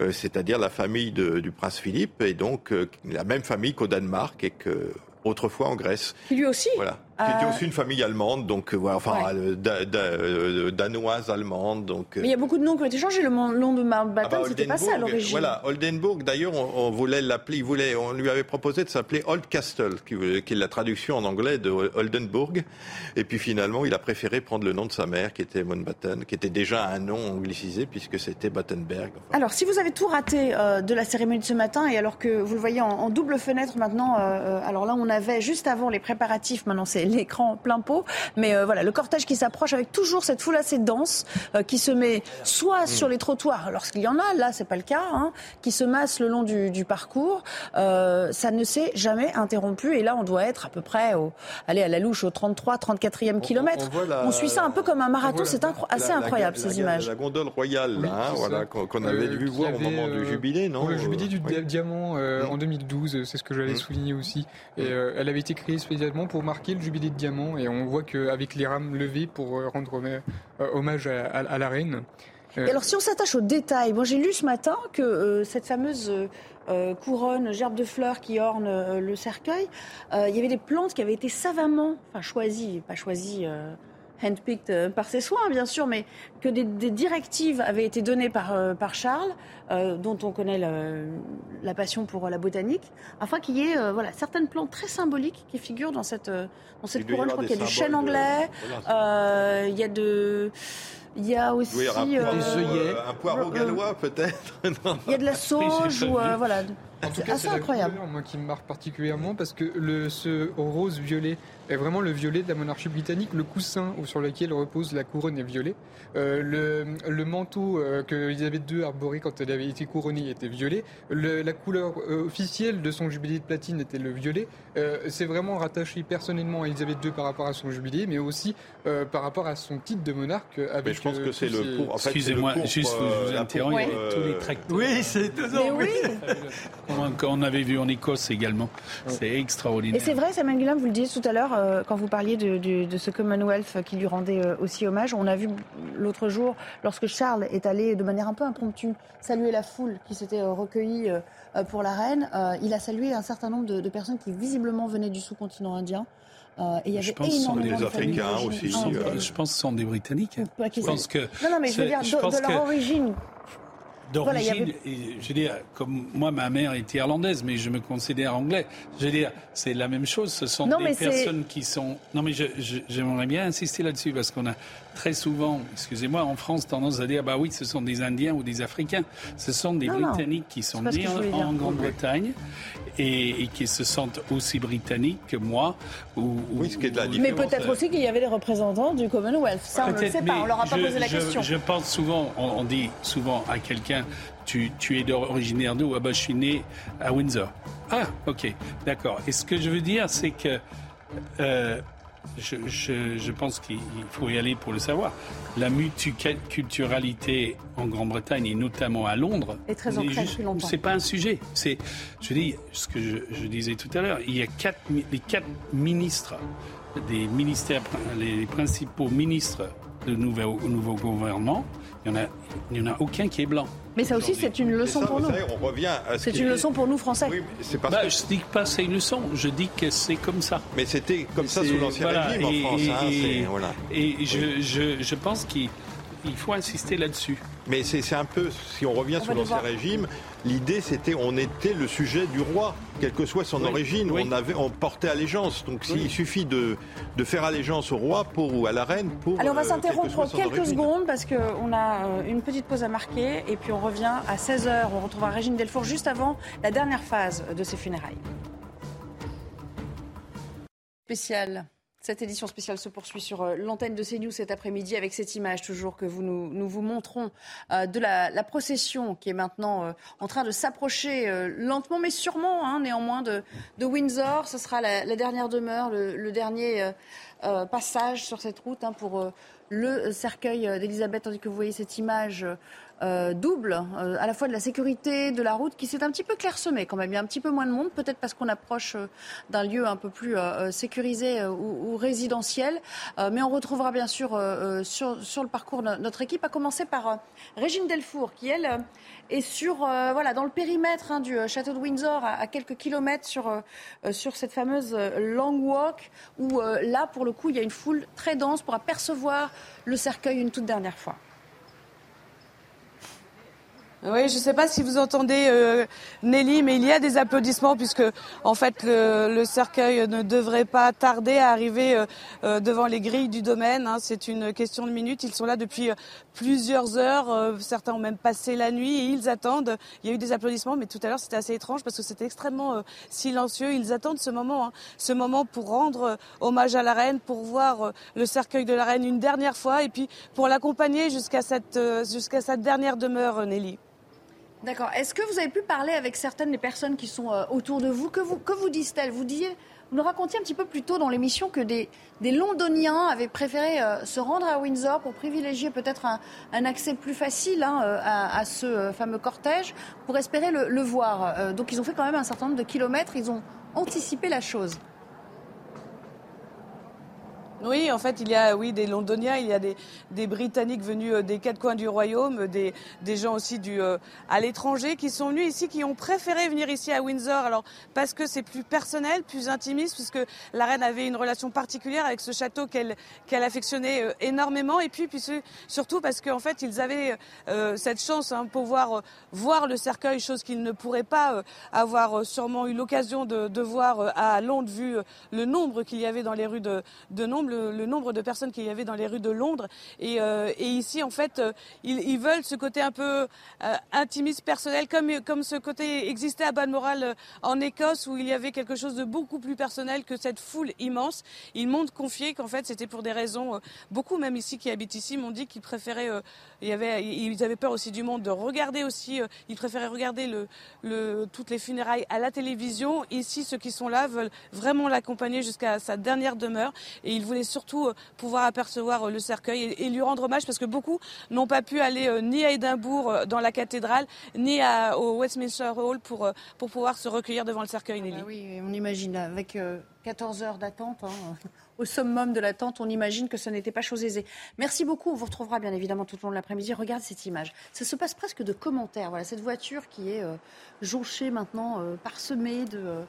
euh, c'est-à-dire la famille de- du prince Philippe, et donc euh, la même famille qu'au Danemark et que autrefois en Grèce. Lui aussi Voilà. Qui était Euh, aussi une famille allemande, donc euh, voilà, enfin Ouais. euh, da- da- euh, danoise, allemande, donc. euh, Mais il y a beaucoup de noms qui ont été changés. Le nom de Mountbatten, ah bah, c'était pas ça à l'origine. Voilà, Oldenburg. D'ailleurs, on, on voulait l'appeler. Voulait, on lui avait proposé de s'appeler Old Castle, qui, qui est la traduction en anglais de Oldenburg. Et puis finalement, il a préféré prendre le nom de sa mère, qui était Mountbatten, qui était déjà un nom anglicisé puisque c'était Battenberg. Enfin, Alors, si vous avez tout raté de la cérémonie de ce matin, et alors que vous le voyez en, en double fenêtre maintenant, alors là, on avait juste avant les préparatifs, maintenant c'est [laughs] l'écran plein pot, mais euh, voilà, le cortège qui s'approche avec toujours cette foule assez dense euh, qui se met soit sur les trottoirs, lorsqu'il y en a, là, c'est pas le cas, hein, qui se masse le long du, du parcours. Euh, ça ne s'est jamais interrompu, et là, on doit être à peu près au, allez, à la louche au 33, 34e kilomètre. voit la- On suit ça un peu comme un marathon, c'est incro- assez la- incroyable la- ces la- images. La gondole royale, Oui, là, hein, voilà, qu'on avait Euh, vu voir au moment du jubilé, non le jubilé du Oui. dia- diamant euh, Mm. en 2012, euh, c'est ce que j'allais Mm. souligner aussi. Et euh, elle avait été créée spécialement pour marquer le jubilé de diamant. Et on voit qu'avec les rames levées pour euh, rendre euh, hommage à, la reine. Euh, alors, si on s'attache aux détails, moi j'ai lu ce matin que euh, cette fameuse euh, euh, couronne, gerbe de fleurs qui orne euh, le cercueil, euh, il y avait des plantes qui avaient été savamment, enfin choisies, pas choisies, euh, handpicked euh, par ses soins bien sûr, mais que des, des directives avaient été données par, euh, par Charles, euh, dont on connaît le- la passion pour euh, la botanique, afin qu'il y ait euh, voilà, certaines plantes très symboliques qui figurent dans cette, dans cette couronne. Je crois qu'il y a du chêne de- anglais, voilà. euh, il y a de... Il y a aussi... Oui, un euh, poireau, des œillets. euh, un poireau gallois peut-être. [laughs] Il y a de la sauge ou euh, voilà. En tout C'est cas, incroyable. couleur, moi, qui me marque particulièrement parce que le, ce rose violet est vraiment le violet de la monarchie britannique. Le coussin sur lequel repose la couronne est violet. Euh, le, le manteau euh, que Elisabeth II arborait quand elle avait été couronnée était violet. Le- la couleur euh, officielle de son jubilé de platine était le violet. Euh, c'est vraiment rattaché personnellement à Elisabeth II par rapport à son jubilé, mais aussi euh, par rapport à son titre de monarque. Avec, Mais je pense euh, que c'est le en fait, Excusez-moi, juste, euh, je vous la interromps, euh, tous les tracteurs. Oui, c'est étonnant. Mais oui, Qu'on- avait vu en Écosse également. C'est extraordinaire. et c'est vrai, Samuel Guillaume, vous le disiez tout à l'heure, euh, quand vous parliez de, de- de ce Commonwealth qui lui rendait euh, aussi hommage, on a vu l'autre jour, lorsque Charles est allé de manière un peu impromptue saluer la foule qui s'était euh, recueillie euh, euh, pour la reine, euh, il a salué un certain nombre de, de personnes qui visiblement venaient du sous-continent indien. Euh, et il y Je avait pense que ce sont énormément des de Africains aussi, indienne. euh, Je pense que ce sont des Britanniques. Pas Je pense que Non, non, mais je veux dire, je de, pense de leur que- origine. Voilà, il y d'origine, et je veux dire, comme moi, ma mère était irlandaise, mais je me considère anglais. Je veux dire, c'est la même chose. Ce sont Non, des personnes qui sont. Non, mais je- je- j'aimerais bien insister là-dessus parce qu'on a très souvent, excusez-moi, en France, tendance à dire, bah oui, ce sont des Indiens ou des Africains. Ce sont des Non, non. Britanniques qui sont nés en, Grande-Bretagne et, et qui se sentent aussi britanniques que moi. Ou, ou- Oui, ce qui est de la ou- Mais différence, peut-être aussi qu'il y avait des représentants du Commonwealth. Ça, on ne le sait pas, on leur a pas je- posé la je- question. Je pense souvent, on, on dit souvent à quelqu'un, tu, tu es originaire d'où? Ah bah, je suis né à Windsor. Ah, ok, d'accord. Et ce que je veux dire, c'est que euh, je, je- je pense qu'il faut y aller pour le savoir. La multiculturalité en Grande-Bretagne et notamment à Londres. C'est pas un sujet. C'est, je dis ce que je, je disais tout à l'heure. Il y a quatre, les quatre ministres des ministères, les principaux ministres le nouveau, nouveau gouvernement, il n'y en, a, aucun qui est blanc. Mais ça aussi, c'est une leçon pour nous. on revient C'est une leçon pour nous, Français. Oui, c'est parce bah, que... Je ne dis pas c'est une leçon, je dis que c'est comme ça. Mais c'était comme ça sous l'Ancien Régime en France. Et, hein, et je, je, je pense qu'il faut insister là-dessus. Mais c'est un peu, si on revient sur l'Ancien Régime, l'idée c'était on était le sujet du roi, quelle que soit son origine, on, avait, on portait allégeance. Donc s'il suffit de, de, faire allégeance au roi pour, ou à la reine pour... Alors on va euh, s'interrompre quelques secondes parce qu'on a euh, une petite pause à marquer et puis on revient à 16h. On retrouvera Régine Delfour juste avant la dernière phase de ses funérailles. Spécial cette édition spéciale se poursuit sur euh, l'antenne de CNews cet après-midi avec cette image toujours que nous, vous montrons euh, de la, procession qui est maintenant euh, en train de s'approcher lentement mais sûrement hein, néanmoins de, Windsor. Ce sera la, dernière demeure, le, dernier passage sur cette route hein, pour le cercueil d'Elisabeth, tandis que vous voyez cette image euh, double, euh, à la fois de la sécurité de la route qui s'est un petit peu clairsemée quand même. Il y a un petit peu moins de monde, peut-être parce qu'on approche euh, d'un lieu un peu plus sécurisé ou, résidentiel. mais on retrouvera bien sûr sur, sur, le parcours notre équipe, à commencer par Régine Delfour, qui elle est sur, voilà, dans le périmètre hein, du château de Windsor, à, quelques kilomètres sur, sur cette fameuse Long Walk, où là, pour le coup, il y a une foule très dense pour apercevoir le cercueil une toute dernière fois. Oui, je ne sais pas si vous entendez euh, Nelly, mais il y a des applaudissements puisque en fait le, cercueil ne devrait pas tarder à arriver euh, euh, devant les grilles du domaine. Hein. C'est une question de minutes. Ils sont là depuis plusieurs heures. certains ont même passé la nuit et ils attendent. Il y a eu des applaudissements, mais tout à l'heure c'était assez étrange parce que c'était extrêmement silencieux. Ils attendent ce moment, hein. ce moment pour rendre hommage à la reine, pour voir le cercueil de la reine une dernière fois et puis pour l'accompagner jusqu'à cette jusqu'à sa dernière demeure, Nelly. D'accord. Est-ce que vous avez pu parler avec certaines des personnes qui sont euh, autour de vous? Que vous, que vous disent-elles? Vous disiez, vous nous racontiez un petit peu plus tôt dans l'émission que des, des, Londoniens avaient préféré euh, se rendre à Windsor pour privilégier peut-être un, un, accès plus facile hein, euh, à, ce fameux cortège pour espérer le voir. donc ils ont fait quand même un certain nombre de kilomètres. Ils ont anticipé la chose. Oui, en fait, il y a oui, des Londoniens, il y a des, Britanniques venus euh, des quatre coins du royaume, des, gens aussi euh, à l'étranger qui sont venus ici, qui ont préféré venir ici à Windsor. Alors, parce que c'est plus personnel, plus intimiste, puisque la reine avait une relation particulière avec ce château qu'elle affectionnait euh, énormément. Et puis, surtout parce qu'en fait, ils avaient cette chance hein, pouvoir voir le cercueil, chose qu'ils ne pourraient pas avoir sûrement eu l'occasion de, de, voir à Londres, vu le nombre qu'il y avait dans les rues de, de Nombre le, nombre de personnes qu'il y avait dans les rues de Londres. Et, euh, ici, en fait, euh, ils, veulent ce côté un peu euh, intimiste, personnel, comme, comme ce côté existait à Balmoral en Écosse, où il y avait quelque chose de beaucoup plus personnel que cette foule immense. Ils m'ont confié qu'en fait, c'était pour des raisons, beaucoup même ici qui habitent ici m'ont dit qu'ils préféraient, il avait, ils avaient peur aussi du monde, de regarder aussi, ils préféraient regarder toutes les funérailles à la télévision. Ici, ceux qui sont là veulent vraiment l'accompagner jusqu'à sa dernière demeure. Et ils voulaient surtout euh, pouvoir apercevoir euh, le cercueil et, lui rendre hommage parce que beaucoup n'ont pas pu aller euh, ni à Édimbourg dans la cathédrale ni au Westminster Hall pour, pour pouvoir se recueillir devant le cercueil. Ah oui, on imagine avec 14 heures d'attente. Hein, au summum de l'attente, on imagine que ce n'était pas chose aisée. Merci beaucoup. On vous retrouvera bien évidemment tout au long de l'après-midi. Regarde cette image. Ça se passe presque de commentaires. Voilà, cette voiture qui est jonchée maintenant, parsemée de,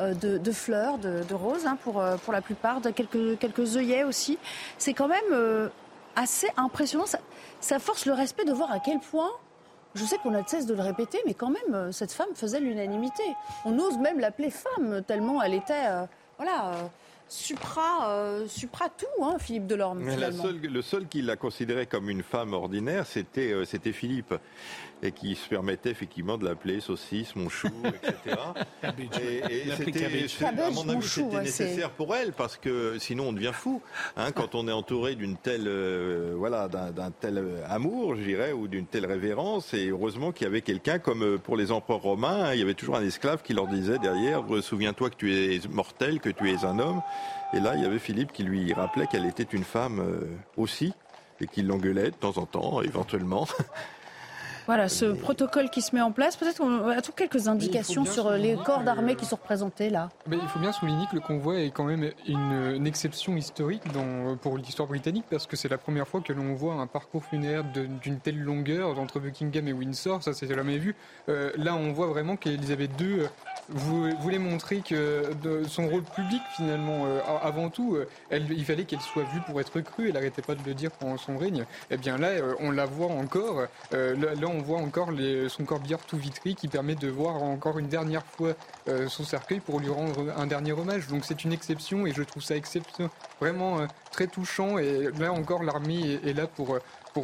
euh, de, fleurs, de, roses hein, pour, euh, pour la plupart, de quelques, quelques œillets aussi. C'est quand même euh, assez impressionnant. Ça, force le respect de voir à quel point je sais qu'on a de cesse de le répéter, mais quand même, cette femme faisait l'unanimité. On ose même l'appeler femme, tellement elle était, voilà, supra, supra tout, hein, Philippe Delorme. Mais le seul qui l'a considérée comme une femme ordinaire, c'était, c'était Philippe et qui se permettait effectivement de l'appeler saucisse, mon chou, etc. et, [laughs] c'était, à mon avis, c'était nécessaire pour elle parce que sinon on devient fou hein, quand on est entouré d'une telle, euh, voilà, d'un, tel amour, je dirais, ou d'une telle révérence. Et heureusement qu'il y avait quelqu'un comme euh, pour les empereurs romains, hein, il y avait toujours un esclave qui leur disait derrière souviens-toi que tu es mortel, que tu es un homme. Et là, il y avait Philippe qui lui rappelait qu'elle était une femme euh, aussi et qui l'engueulait de temps en temps, éventuellement. [laughs] Voilà, ce protocole qui se met en place, peut-être qu'on a quelques indications sur les corps d'armée qui sont représentés là. Mais il faut bien souligner que le convoi est quand même une, une exception historique dans, pour l'histoire britannique parce que c'est la première fois que l'on voit un parcours funéraire d'une telle longueur entre Buckingham et Windsor, ça c'est jamais vu. Euh, là on voit vraiment qu'Elisabeth II vous voulez montrer que de son rôle public finalement, euh, avant tout, euh, elle, il fallait qu'elle soit vue pour être crue. Elle n'arrêtait pas de le dire pendant son règne. Eh bien là, euh, on la voit encore. Là, on voit encore les, son corbillard tout vitré qui permet de voir encore une dernière fois son cercueil pour lui rendre un dernier hommage. Donc c'est une exception et je trouve ça vraiment très touchant. Et là encore, l'armée est, là pour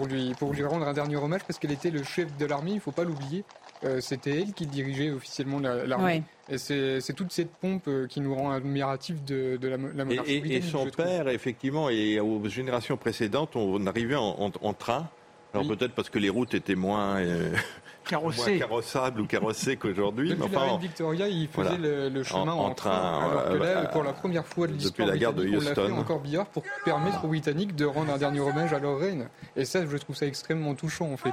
lui pour lui rendre un dernier hommage parce qu'elle était le chef de l'armée. Il faut pas l'oublier. Euh, c'était elle qui dirigeait officiellement l'armée. Et c'est toute cette pompe euh, qui nous rend admiratifs de, la, monarchie et, et, son père, effectivement, et aux générations précédentes, on arrivait en, train. Alors peut-être parce que les routes étaient moins, euh, [laughs] carrossables ou carrossées qu'aujourd'hui. Depuis enfin, la reine Victoria, il faisait le, chemin en, train. alors que là, pour la première fois de l'histoire, la gare de Houston, on l'a fait encore billard pour permettre aux Britanniques de rendre un dernier hommage à leur reine. Et ça, je trouve ça extrêmement touchant en fait.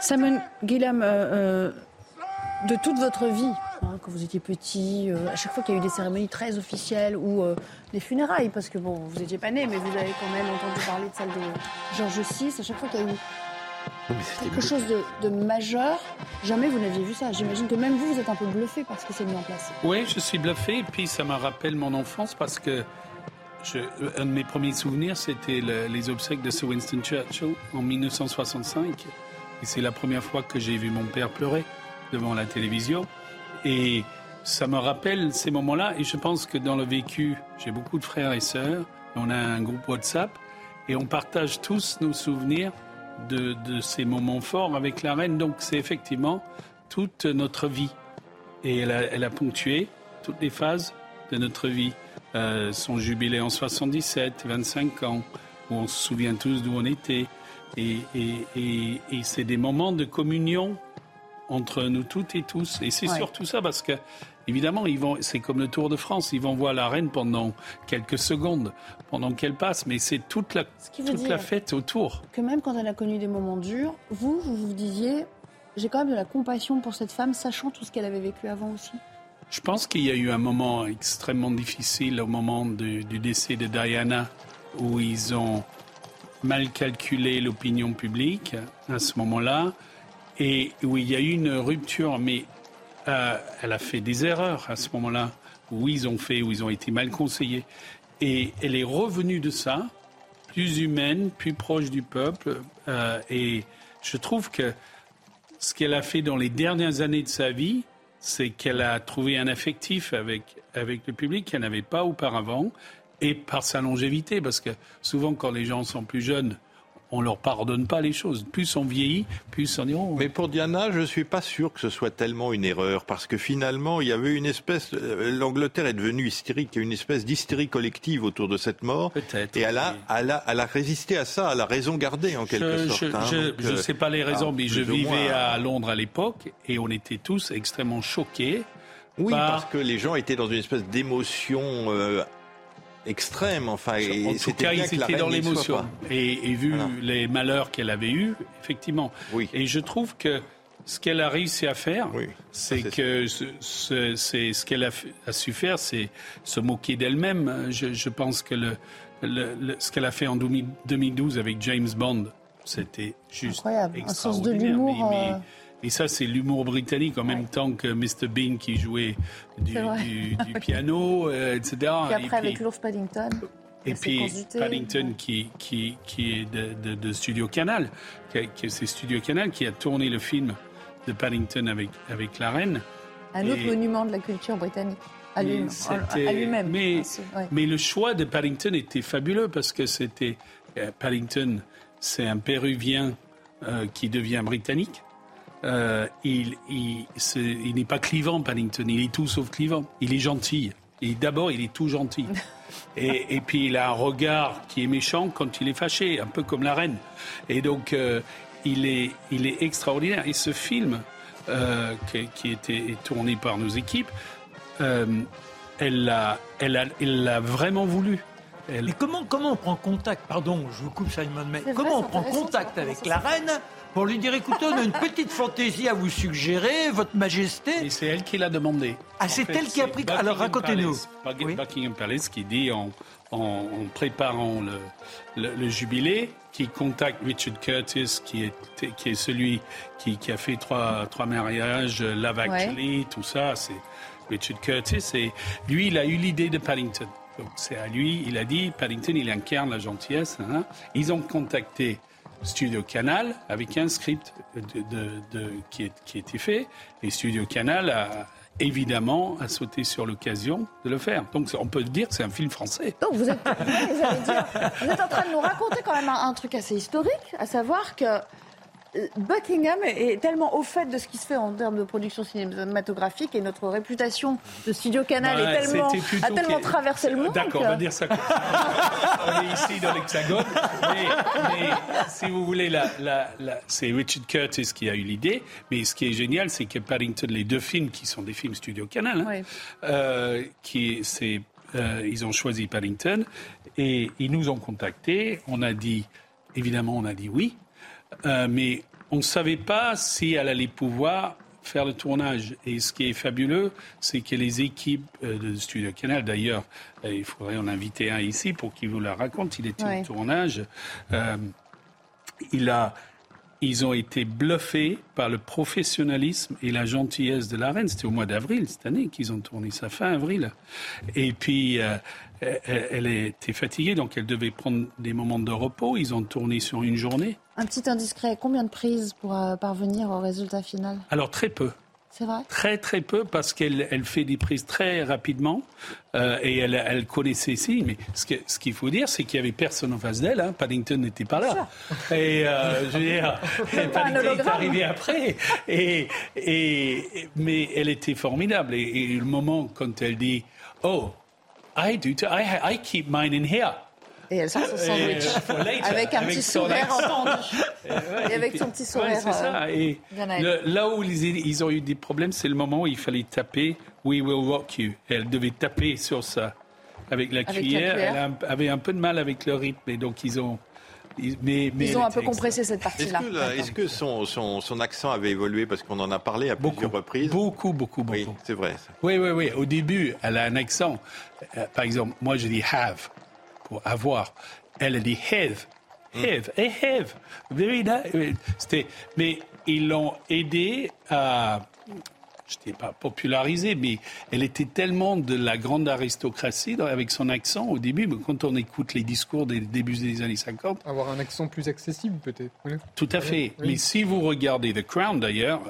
Simon Guillam, euh, euh, de toute votre vie, hein, quand vous étiez petit, euh, à chaque fois qu'il y a eu des cérémonies très officielles ou des funérailles, parce que bon, vous n'étiez pas né, mais vous avez quand même entendu parler de celle de Georges VI, à chaque fois qu'il y a eu quelque chose de, majeur, jamais vous n'aviez vu ça. J'imagine que même vous, vous êtes un peu bluffé par ce qui s'est mis en place. Oui, je suis bluffé, et puis ça me rappelle mon enfance parce que un de mes premiers souvenirs, c'était les obsèques de Sir Winston Churchill en 1965. Et c'est la première fois que j'ai vu mon père pleurer devant la télévision. Et ça me rappelle ces moments-là. Et je pense que dans le vécu, j'ai beaucoup de frères et sœurs. On a un groupe WhatsApp et on partage tous nos souvenirs de, ces moments forts avec la reine. Donc c'est effectivement toute notre vie. Et elle a, elle a, ponctué toutes les phases de notre vie. Euh, son jubilé en 77, 25 ans, où on se souvient tous d'où on était, et, c'est des moments de communion entre nous toutes et tous. Et c'est surtout ça parce que, évidemment, ils vont, c'est comme le Tour de France, ils vont voir la reine pendant quelques secondes, pendant qu'elle passe, mais c'est toute la, toute la fête autour. Que même quand elle a connu des moments durs, vous, vous vous disiez, j'ai quand même de la compassion pour cette femme, sachant tout ce qu'elle avait vécu avant aussi. Je pense qu'il y a eu un moment extrêmement difficile au moment du décès de Diana, où ils ont mal calculé l'opinion publique à ce moment-là et où il y a eu une rupture, mais euh, elle a fait des erreurs à ce moment-là, où ils ont fait, où ils ont été mal conseillés. Et elle est revenue de ça, plus humaine, plus proche du peuple. Euh, et je trouve que ce qu'elle a fait dans les dernières années de sa vie, c'est qu'elle a trouvé un affectif avec, avec le public qu'elle n'avait pas auparavant et par sa longévité, parce que souvent quand les gens sont plus jeunes, on leur pardonne pas les choses. Plus on vieillit, plus on. Oh. Mais pour Diana, je suis pas sûr que ce soit tellement une erreur, parce que finalement, il y avait une espèce. Euh, L'Angleterre est devenue hystérique, il y a une espèce d'hystérie collective autour de cette mort. Peut-être. Et elle a, elle, a, elle a résisté à ça, elle a raison gardée en quelque sorte. Je ne hein. sais pas les raisons, mais je vivais à Londres à l'époque et on était tous extrêmement choqués. Oui, parce que les gens étaient dans une espèce d'émotion euh, extrême. Enfin, en tout cas, ils étaient dans l'émotion. Et, vu les malheurs qu'elle avait eus, effectivement. Oui. Et je trouve que ce qu'elle a réussi à faire, c'est que ce, c'est ce qu'elle a, su faire, c'est se moquer d'elle-même. Je, pense que le, ce qu'elle a fait en 2012 avec James Bond, c'était juste incroyable. Un sens de l'humour. Et ça, c'est l'humour britannique en même temps que Mr. Bean qui jouait du, [laughs] piano, euh, etc. Et après, avec Love Paddington. Et puis Paddington qui, qui, qui est de, de, Studio Canal, c'est Studio Canal qui a tourné le film de Paddington avec, avec la reine. Un autre monument de la culture britannique. À lui-même. Mais, mais, le choix de Paddington était fabuleux parce que c'était euh, Paddington, c'est un Péruvien euh, qui devient britannique. Euh, il, il, il n'est pas clivant, Paddington. Il est tout sauf clivant. Il est gentil. Et d'abord, il est tout gentil. [laughs] Et, et, puis, il a un regard qui est méchant quand il est fâché, un peu comme la reine. Et donc, euh, il, est, il est extraordinaire. Et ce film, euh, qui, qui était tourné par nos équipes, euh, elle l'a elle a, elle a vraiment voulu. Elle... Mais comment, comment on prend contact, pardon, je vous coupe Simon, mais comment on prend contact avec la reine pour lui dire écoutez, on a une petite fantaisie à vous suggérer, Votre Majesté. Et c'est elle qui l'a demandé. Ah, c'est elle qui a pris. Alors racontez-nous. Buckingham Palace qui dit en, en, préparant le, le, jubilé, qui contacte Richard Curtis, qui est, qui est celui qui, qui a fait trois, trois mariages, Love Actually, tout ça. C'est Richard Curtis. Et lui, il a eu l'idée de Paddington. Donc c'est à lui, il a dit, Paddington, il incarne la gentillesse. Hein. Ils ont contacté Studio Canal avec un script qui, est, qui était fait. Et Studio Canal a évidemment a sauté sur l'occasion de le faire. Donc on peut dire que c'est un film français. Donc vous êtes en train de nous raconter quand même un truc assez historique, à savoir que Buckingham est tellement au fait de ce qui se fait en termes de production cinématographique et notre réputation de Studio Canal est tellement, a tellement traversé le monde. D'accord, on va dire ça comme ça. [laughs] on est ici dans l'Hexagone. Mais, si vous voulez, c'est Richard Curtis qui a eu l'idée. Mais ce qui est génial, c'est que Paddington, les deux films qui sont des films Studio Canal, hein, euh, qui, c'est, euh, ils ont choisi Paddington et ils nous ont contactés. On a dit, évidemment, on a dit oui. Euh, mais on ne savait pas si elle allait pouvoir faire le tournage. Et ce qui est fabuleux, c'est que les équipes euh, de Studio Canal, d'ailleurs, euh, il faudrait en inviter un ici pour qu'il vous la raconte, il était au tournage, il a, ils ont été bluffés par le professionnalisme et la gentillesse de la reine. C'était au mois d'avril cette année qu'ils ont tourné ça, fin avril. Et puis, elle, était fatiguée, donc elle devait prendre des moments de repos. Ils ont tourné sur une journée. Un petit indiscret, combien de prises pour euh, parvenir au résultat final? Alors très peu. C'est vrai? Très très peu parce qu'elle elle fait des prises très rapidement euh, et elle, elle connaissait ici. Mais ce qu'il faut dire, c'est qu'il n'y avait personne en face d'elle. Hein. Paddington n'était pas là. Et euh, je veux dire, [laughs] Paddington est arrivé après. Et, et, mais elle était formidable. Et, et le moment quand elle dit Oh, I do. Too. I, I keep mine in here. Et elle sort son sandwich avec un petit sourire entendu. Et, avec son petit sourire. Ouais, c'est ça. Euh, là où ils, ils, ont eu des problèmes, c'est le moment où il fallait taper We will rock you. elle devait taper sur ça avec la, cuillère. Elle avait un peu de mal avec le rythme. Et donc ils ont mais, Ils ont un peu compressé cette partie-là. Est-ce que, son, son, accent avait évolué Parce qu'on en a parlé à plusieurs reprises. Beaucoup, beaucoup, beaucoup. Oui, c'est vrai. Oui, oui, oui. Au début, elle a un accent. Euh, par exemple, moi, je dis have pour avoir. Elle a dit have. Hmm. Have, hey, have. C'était, mais ils l'ont aidé à je n'étais pas popularisée, mais elle était tellement de la grande aristocratie avec son accent au début. Mais quand on écoute les discours des débuts des années 50. Avoir un accent plus accessible, peut-être. Tout à fait. Mais si vous regardez The Crown, d'ailleurs,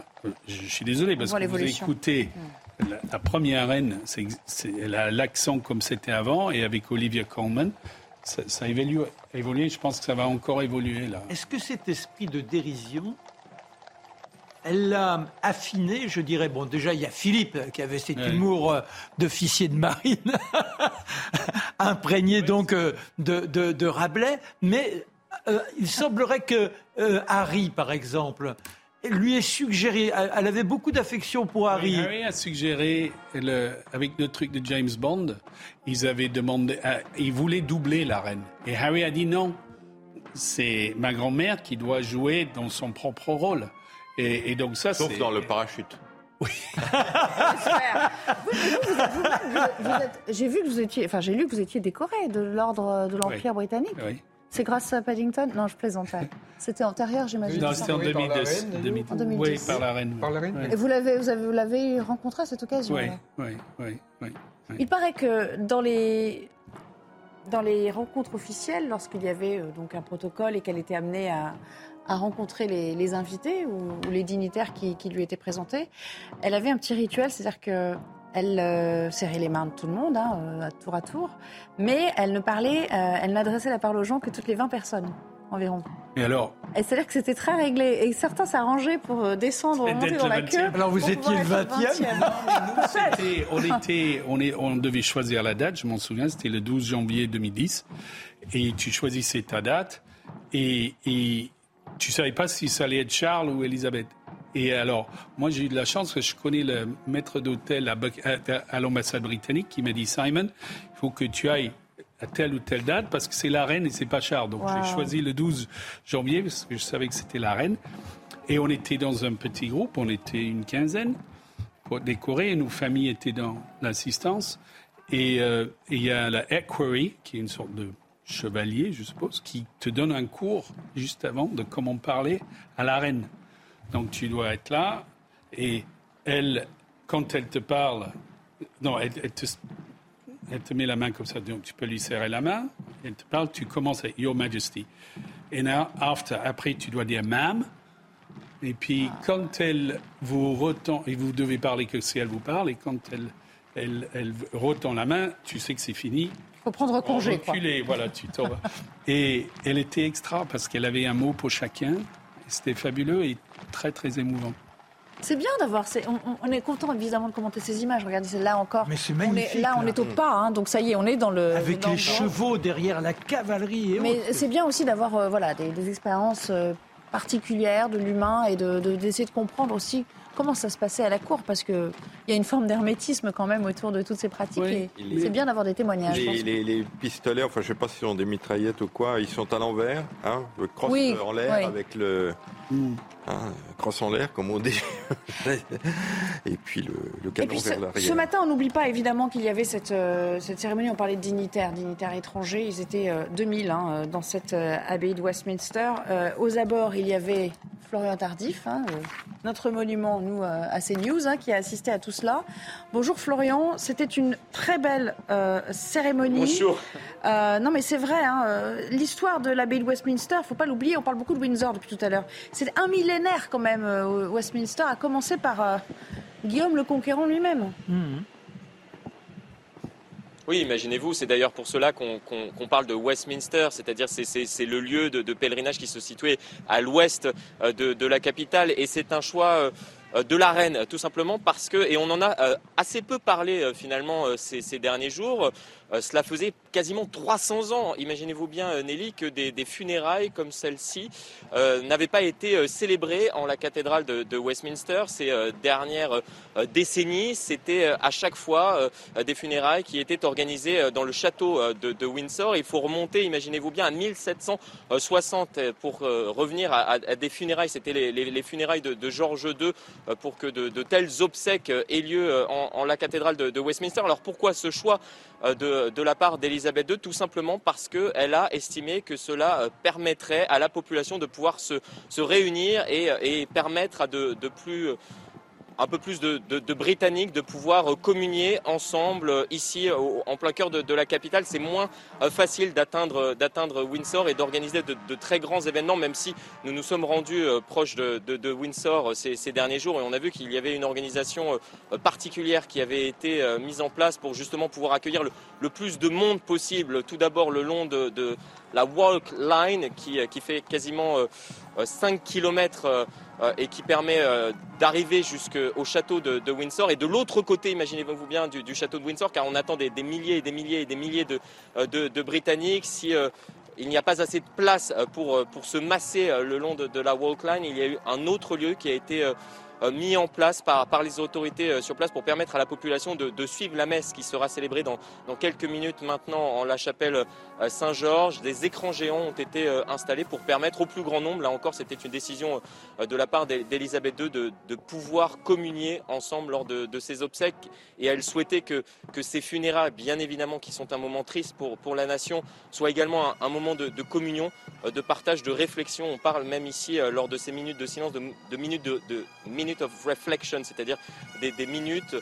je, suis désolé parce que vous écoutez. La, première reine, elle a l'accent comme c'était avant, et avec Olivia Colman, ça, ça a évolué. Je pense que ça va encore évoluer là. Est-ce que cet esprit de dérision elle l'a affiné, je dirais. Bon, déjà, il y a Philippe qui avait cet humour euh, d'officier de marine, [laughs] imprégné donc euh, de, Rabelais. Mais euh, il semblerait que Harry, par exemple, lui ait suggéré, elle avait beaucoup d'affection pour Harry. Harry a suggéré, avec le truc de James Bond, ils avaient demandé, ils voulaient doubler la reine. Et Harry a dit non, c'est ma grand-mère qui doit jouer dans son propre rôle. Et, donc ça, Sauf dans le parachute. Oui. j'ai vu que vous étiez, enfin j'ai lu que vous étiez décoré de l'ordre de l'Empire britannique. Oui. C'est grâce à Paddington? Non, je plaisantais. C'était antérieur, j'imagine. Non, c'était en 2010. En 2010. Oui, par la reine. Par la reine. Et vous l'avez, vous avez, vous l'avez rencontré à cette occasion Oui, oui, oui, oui, Il paraît que dans les dans les rencontres officielles, lorsqu'il y avait euh, donc un protocole et qu'elle était amenée à, à rencontrer les, invités ou, les dignitaires qui, lui étaient présentés, elle avait un petit rituel, c'est-à-dire que elle euh, serrait les mains de tout le monde, hein, euh, à tour à tour, mais elle ne parlait, euh, elle n'adressait la parole aux gens que toutes les 20 personnes environ. Et alors? Et c'est-à-dire que c'était très réglé. Et certains s'arrangeaient pour descendre, monter dans la queue. Alors vous étiez le 20e, on, était, on, est, on devait choisir la date, je m'en souviens, c'était le 12 janvier 2010. Et tu choisissais ta date. Et, et, tu savais pas si ça allait être Charles ou Elisabeth. Et alors, moi, j'ai eu de la chance que je connais le maître d'hôtel à, à, l'ambassade britannique qui m'a dit Simon, il faut que tu ailles à telle ou telle date parce que c'est la reine et c'est pas Charles. Donc j'ai choisi le 12 janvier parce que je savais que c'était la reine. Et on était dans un petit groupe, on était une quinzaine pour décorer et nos familles étaient dans l'assistance. Et euh, il y a la equerry, qui est une sorte de chevalier, je suppose, qui te donne un cours juste avant de comment parler à la reine. Donc tu dois être là et elle, quand elle te parle, non, elle, te, elle te met la main comme ça, donc tu peux lui serrer la main. Elle te parle, tu commences à Your Majesty. Et now, after, après, tu dois dire Ma'am. Et puis, quand elle vous retend, et vous devez parler que si elle vous parle, et quand elle, elle, elle retend la main, tu sais que c'est fini. Il faut prendre congé. Reculer, voilà, tu Et elle était extra parce qu'elle avait un mot pour chacun. C'était fabuleux et très, très émouvant. C'est bien d'avoir. On, est content évidemment de commenter ces images. Regardez, c'est là encore. Mais c'est magnifique. là, on est au pas, hein, donc ça y est, on est dans le. Avec les chevaux derrière la cavalerie. Mais c'est bien aussi d'avoir euh, voilà des, expériences euh, particulières de l'humain et d'essayer de, de comprendre aussi comment ça se passait à la cour parce qu'il y a une forme d'hermétisme quand même autour de toutes ces pratiques. Et c'est bien d'avoir des témoignages. Les, pistolets, enfin je ne sais pas si sont des mitraillettes ou quoi, ils sont à l'envers, hein, le cross en l'air avec le. Mm. Hein, crosse en l'air, comme on dit. [laughs] et puis le, le canon vers l'arrière. Ce matin, on n'oublie pas évidemment qu'il y avait cette, euh, cette, cérémonie. On parlait de dignitaires, dignitaires étrangers. Ils étaient 2000 euh, hein, dans cette euh, abbaye de Westminster. aux abords, il y avait Florian Tardif, hein, notre monument, nous, à CNews, hein, qui a assisté à tout cela. Bonjour Florian, c'était une très belle cérémonie. Bonjour. non mais c'est vrai, l'histoire de l'abbaye de Westminster, il ne faut pas l'oublier, on parle beaucoup de Windsor depuis tout à l'heure. C'est un millénaire quand même, euh, Westminster, à commencer par euh, Guillaume le Conquérant lui-même. Mmh. Oui, imaginez-vous, c'est d'ailleurs pour cela qu'on parle de Westminster, c'est-à-dire c'est le lieu de, pèlerinage qui se situait à l'ouest euh, de, la capitale, et c'est un choix de la reine, tout simplement parce que, et on en a assez peu parlé finalement ces, ces derniers jours, cela faisait quasiment 300 ans, imaginez-vous bien euh, Nelly, que des, funérailles comme celle-ci euh, n'avaient pas été célébrées en la cathédrale de, Westminster ces dernières décennies. C'était à chaque fois des funérailles qui étaient organisées dans le château de, Windsor. Il faut remonter, imaginez-vous bien, à 1760 pour revenir à, des funérailles. C'était les, funérailles de, George II pour que de, tels obsèques aient lieu en la cathédrale de, Westminster. Alors pourquoi ce choix de de, la part d'Elisabeth II, tout simplement parce qu'elle a estimé que cela euh, permettrait à la population de pouvoir se, réunir et, permettre à de plus un peu plus de, Britanniques de pouvoir euh, communier ensemble euh, ici en plein cœur de, la capitale. C'est moins euh, facile d'atteindre Windsor et d'organiser de, très grands événements, même si nous nous sommes rendus proches de, Windsor ces, derniers jours et on a vu qu'il y avait une organisation particulière qui avait été mise en place pour justement pouvoir accueillir le, plus de monde possible. Tout d'abord le long de, la Walk Line qui, qui fait quasiment 5 km euh, et qui permet euh, d'arriver jusqu'au château de, Windsor. Et de l'autre côté, imaginez-vous bien, du, château de Windsor, car on attend des, milliers et des milliers et des milliers de, euh, Britanniques. Si il n'y a pas assez de place pour, se masser le long de, de la Walk Line, il y a eu un autre lieu qui a été euh, mis en place par, par les autorités euh, sur place pour permettre à la population de, de suivre la messe qui sera célébrée dans, dans, quelques minutes maintenant en la chapelle euh, Saint-Georges. Des écrans géants ont été installés pour permettre au plus grand nombre, là encore c'était une décision de la part d'Elisabeth II, de, de, pouvoir communier ensemble lors de, de, ces obsèques. Et elle souhaitait que, que ces funérailles, bien évidemment qui sont un moment triste pour, pour la nation, soient également un, moment de, communion, de partage, de réflexion. On parle même ici, lors de ces minutes de silence, de, minutes de, de of reflection, c'est-à-dire des, minutes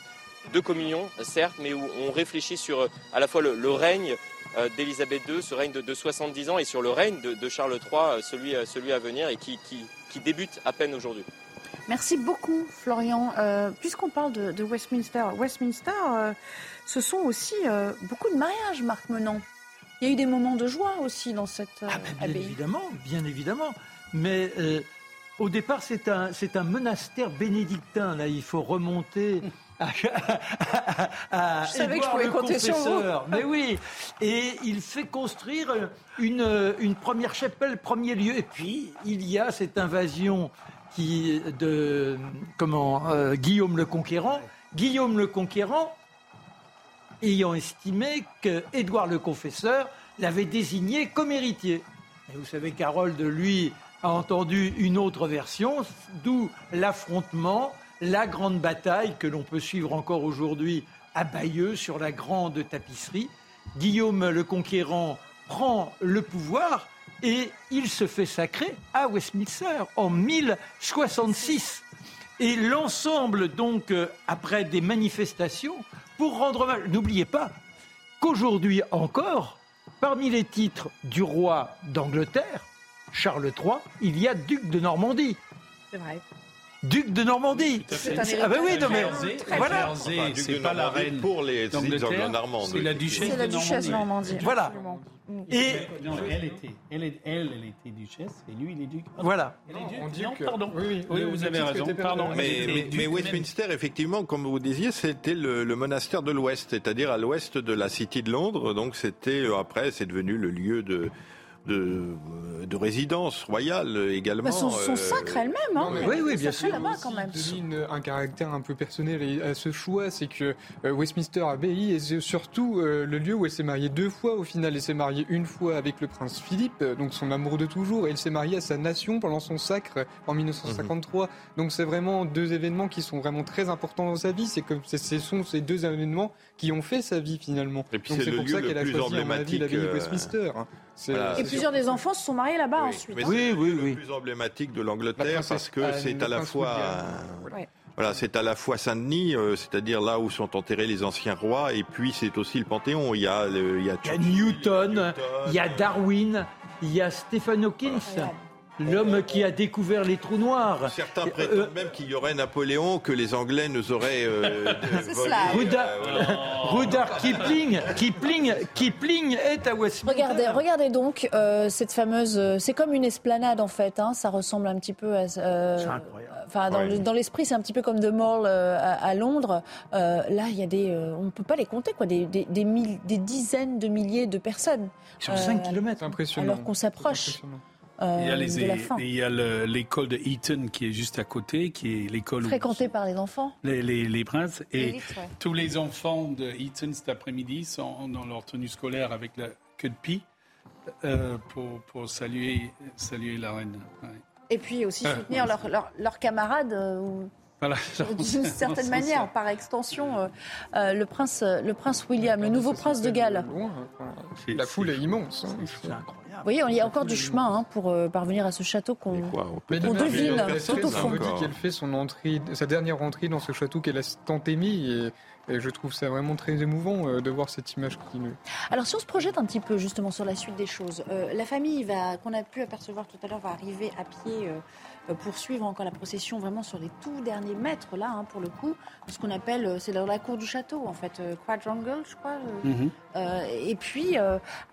de communion, certes, mais où on réfléchit sur à la fois le, règne euh, d'Élisabeth II, ce règne de, 70 ans, et sur le règne de, Charles III, euh, celui, euh, celui à venir, et qui, qui, débute à peine aujourd'hui. Merci beaucoup, Florian. Puisqu'on parle de, Westminster, Westminster, ce sont aussi beaucoup de mariages, Marc Menant. Il y a eu des moments de joie aussi dans cette ah ben, bien évidemment, bien évidemment. Mais au départ, c'est un, c'est un monastère bénédictin. Là, il faut remonter. À, à, Je savais que je pouvais compter sur vous. Mais oui, et il fait construire une, une première chapelle, premier lieu. Et puis, il y a cette invasion qui, de comment, euh, Guillaume le Conquérant. Guillaume le Conquérant ayant estimé que Édouard le Confesseur l'avait désigné comme héritier. Et vous savez qu'Harold, lui, a entendu une autre version, d'où l'affrontement, la grande bataille que l'on peut suivre encore aujourd'hui à Bayeux sur la grande tapisserie. Guillaume le Conquérant prend le pouvoir et il se fait sacrer à Westminster en 1066. Et l'ensemble, donc, euh, après des manifestations, pour rendre hommage, n'oubliez pas qu'aujourd'hui encore, parmi les titres du roi d'Angleterre, Charles III, il y a duc de Normandie. C'est vrai. Duc de Normandie. C'est Ah ben oui, non mais Jersey, voilà. Enfin, c'est de pas la Normandie reine pour les anglo-normandes. c'est la duchesse C'est la de duchesse Normandie. Normandie. Voilà. Et Non, elle était, elle, est- elle, elle était duchesse et lui, il est duc. Voilà. Elle est duc On dit Non, que- pardon. oui, oui, Oui, le- vous avez raison. Pardon. Mais, même. Westminster, effectivement, comme vous disiez, c'était le, le monastère de l'Ouest, c'est-à-dire à, l'ouest de la City de Londres. Donc c'était euh, après, c'est devenu le lieu de de, de résidence royale également. Bah, son, son euh, sacre elle-même. Hein. Oui, oui, bien sûr. là-bas quand même. Donne un caractère un peu personnel à ce choix, c'est que euh, Westminster Abbey est surtout euh, le lieu où elle s'est mariée deux fois. Au final, elle s'est mariée une fois avec le prince Philippe, euh, donc son amour de toujours, et elle s'est mariée à sa nation pendant son sacre euh, en 1953. Donc c'est vraiment deux événements qui sont vraiment très importants dans sa vie. C'est comme c'est- ce sont ces deux événements qui ont fait sa vie finalement. Et puis c'est pour ça le qu'elle a choisi à mon avis la ville de emblématique, euh, Westminster. hein. Voilà. Et plusieurs des enfants se sont mariés là-bas oui, ensuite. mais hein. Oui, oui, oui. le plus emblématique de La l'Angleterre parce que c'est à la fois. Ouais. Voilà, c'est à la fois Saint-Denis, euh, c'est-à-dire là où sont enterrés les anciens rois, et puis c'est aussi le Panthéon. Il y a, le- il y a, Il y a Newton, il y a Darwin, il y a Stephen Hawking, l'homme qui a découvert les trous noirs. Certains Euh, prétendent même qu'il y aurait Napoléon que les Anglais nous auraient euh, [laughs] C'est volé. cela. Ruda- Euh, voilà. Kipling, Kipling, Kipling est à Westminster. Regardez, regardez donc euh, cette fameuse. euh, c'est comme une esplanade en fait. hein, ça ressemble un petit peu à. euh, C'est incroyable. Enfin, dans Ouais. dans l'esprit, c'est un petit peu comme The Mall euh, à, à Londres. Euh, là, il y a des. euh, on ne peut pas les compter, quoi. Des, des, des, mille- des dizaines de milliers de personnes. Sur Euh, 5 C'est km. impressionnant. Alors qu'on s'approche. Euh, Il y a, les- de la fin. il y a le- l'école de Eton qui est juste à côté, qui est l'école où Fréquentée par les enfants. les, les, les princes. Et ouais. tous les enfants de Eton cet après-midi sont dans leur tenue scolaire avec la queue de pie euh, pour, pour saluer, saluer la reine. Ouais. Et puis aussi Ah, soutenir leurs camarades euh, Voilà. d'une certaine [laughs] manière, par extension, euh, euh, le, prince, le prince William, le nouveau prince de Galles. loin, C'est- La foule est immense. hein. C'est incroyable. Vous voyez, il y a encore du chemin hein, pour euh, parvenir à ce château qu'on. On On devine, tout au fond. symbolique qu'elle fait son entrée, sa dernière entrée dans ce château qu'elle a tant aimé et, et je trouve ça vraiment très émouvant euh, de voir cette image qui nous. Alors si on se projette un petit peu justement sur la suite des choses, euh, la famille qu'on a pu apercevoir tout à l'heure va arriver à pied euh, euh, pour suivre encore la procession vraiment sur les tout derniers mètres là hein, pour le coup, ce qu'on appelle euh, c'est dans la cour du château en fait, euh, quadrangle je crois. Euh, et puis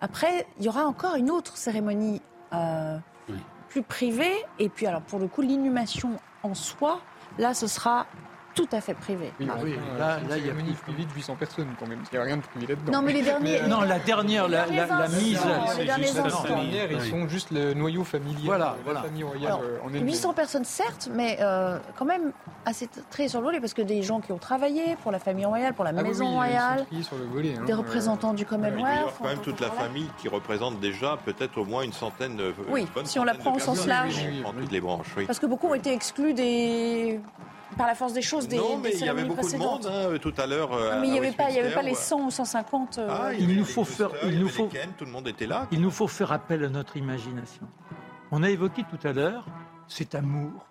après, il y aura encore une autre cérémonie Oui. plus privée. Et puis alors pour le coup, l'inhumation en soi, là, ce sera tout à fait privé. Oui, Ah oui, là- une il y a plus- privée de 800 personnes quand même. Il n'y a rien de privé là-dedans. Non, mais les derniers. Mais, euh, Non, la dernière, la, la, la derniers mise. les derniers la ils sont juste le noyau familial. Voilà, la voilà. famille royale Alors, euh, en elle-même. 800 personnes, certes, mais euh, quand même assez très survolées parce que des gens qui ont travaillé pour la famille royale, pour la Ah maison oui, ils royale, sur le volet. hein. des représentants du Il doit y Commonwealth. avoir quand même toute la famille qui représente déjà peut-être au moins une centaine de. Oui, une si on la prend au sens large. En toutes les branches, oui. Parce que beaucoup ont été exclus des... par la force des choses des, non, des mais il y avait beaucoup de précédentes. monde hein, tout à l'heure. euh, Non, mais il n'y avait, pas- avait les où- 100 ou 150. euh, Ah, Il nous faut faire- il nous faut- tout le monde était là. Il nous faut faire appel à notre imagination. On a évoqué tout à l'heure cet amour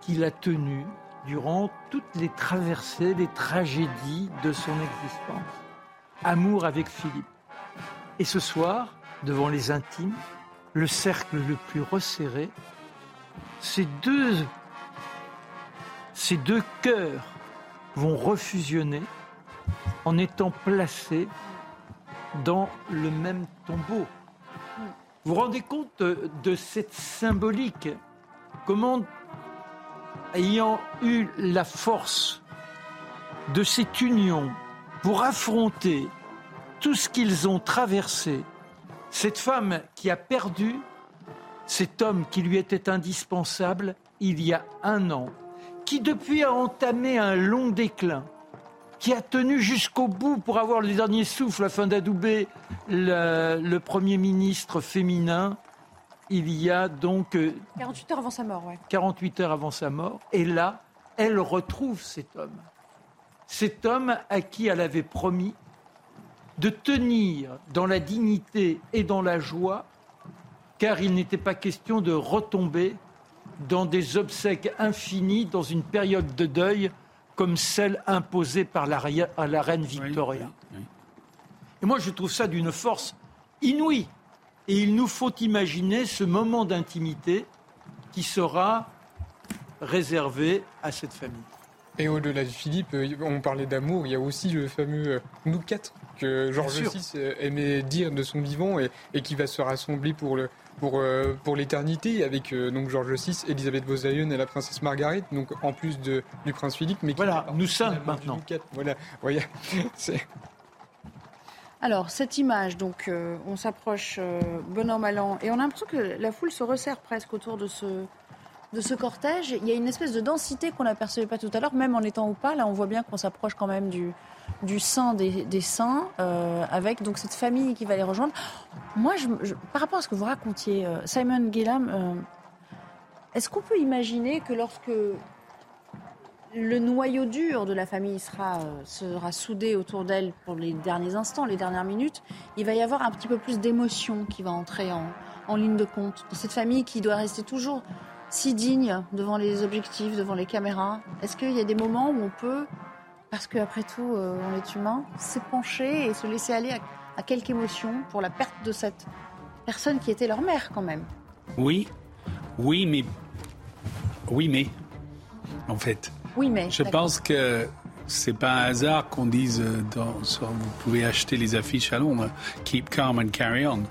qu'il a tenu durant toutes les traversées, les tragédies de son existence. Amour avec Philippe. Et ce soir, devant les intimes, le cercle le plus resserré, ces deux, ces deux cœurs vont refusionner en étant placés dans le même tombeau. Vous vous rendez compte de, cette symbolique? Comment, ayant eu la force de cette union pour affronter tout ce qu'ils ont traversé, cette femme qui a perdu cet homme qui lui était indispensable il y a un an, qui depuis a entamé un long déclin, qui a tenu jusqu'au bout pour avoir le dernier souffle afin d'adouber le, le Premier ministre féminin il y a donc 48 heures avant sa mort, ouais. 48 heures avant sa mort. Et là, elle retrouve cet homme. Cet homme à qui elle avait promis de tenir dans la dignité et dans la joie, car il n'était pas question de retomber dans des obsèques infinies, dans une période de deuil comme celle imposée par la, à la reine Victoria. Et moi, je trouve ça d'une force inouïe. Et il nous faut imaginer ce moment d'intimité qui sera réservé à cette famille. Et au-delà de Philippe, euh, on parlait d'amour, il y a aussi le fameux euh, nous quatre que Georges VI euh, aimait dire de son vivant et, qui va se rassembler pour le, pour, pour l'éternité avec donc Georges VI, Elisabeth Bosayon et la princesse Margaret, donc en plus de, du prince Philippe. Mais voilà, nous sommes maintenant. Voilà, voyez, [laughs] Alors, cette image, donc, on s'approche bon an, mal an, et on a l'impression que la foule se resserre presque autour de ce, de ce cortège, il y a une espèce de densité qu'on n'apercevait pas tout à l'heure, même en étant ou pas. Là, on voit bien qu'on s'approche quand même du, du sein des, saints, euh, avec donc cette famille qui va les rejoindre. Moi, par rapport à ce que vous racontiez, euh, Simon Gillam, euh, est-ce qu'on peut imaginer que lorsque le noyau dur de la famille sera, sera soudé autour d'elle pour les derniers instants, les dernières minutes, il va y avoir un petit peu plus d'émotion qui va entrer en, en ligne de compte. Cette famille qui doit rester toujours si digne devant les objectifs, devant les caméras Est-ce qu'il y a des moments où on peut, parce qu'après tout, euh, on est humain, s'épancher et se laisser aller à, quelque émotion pour la perte de cette personne qui était leur mère quand même? Oui, oui, mais. Oui, mais. En fait. Oui, mais. Je pense que c'est pas un hasard qu'on dise euh, dans, vous pouvez acheter les affiches à Londres, Keep calm and carry on.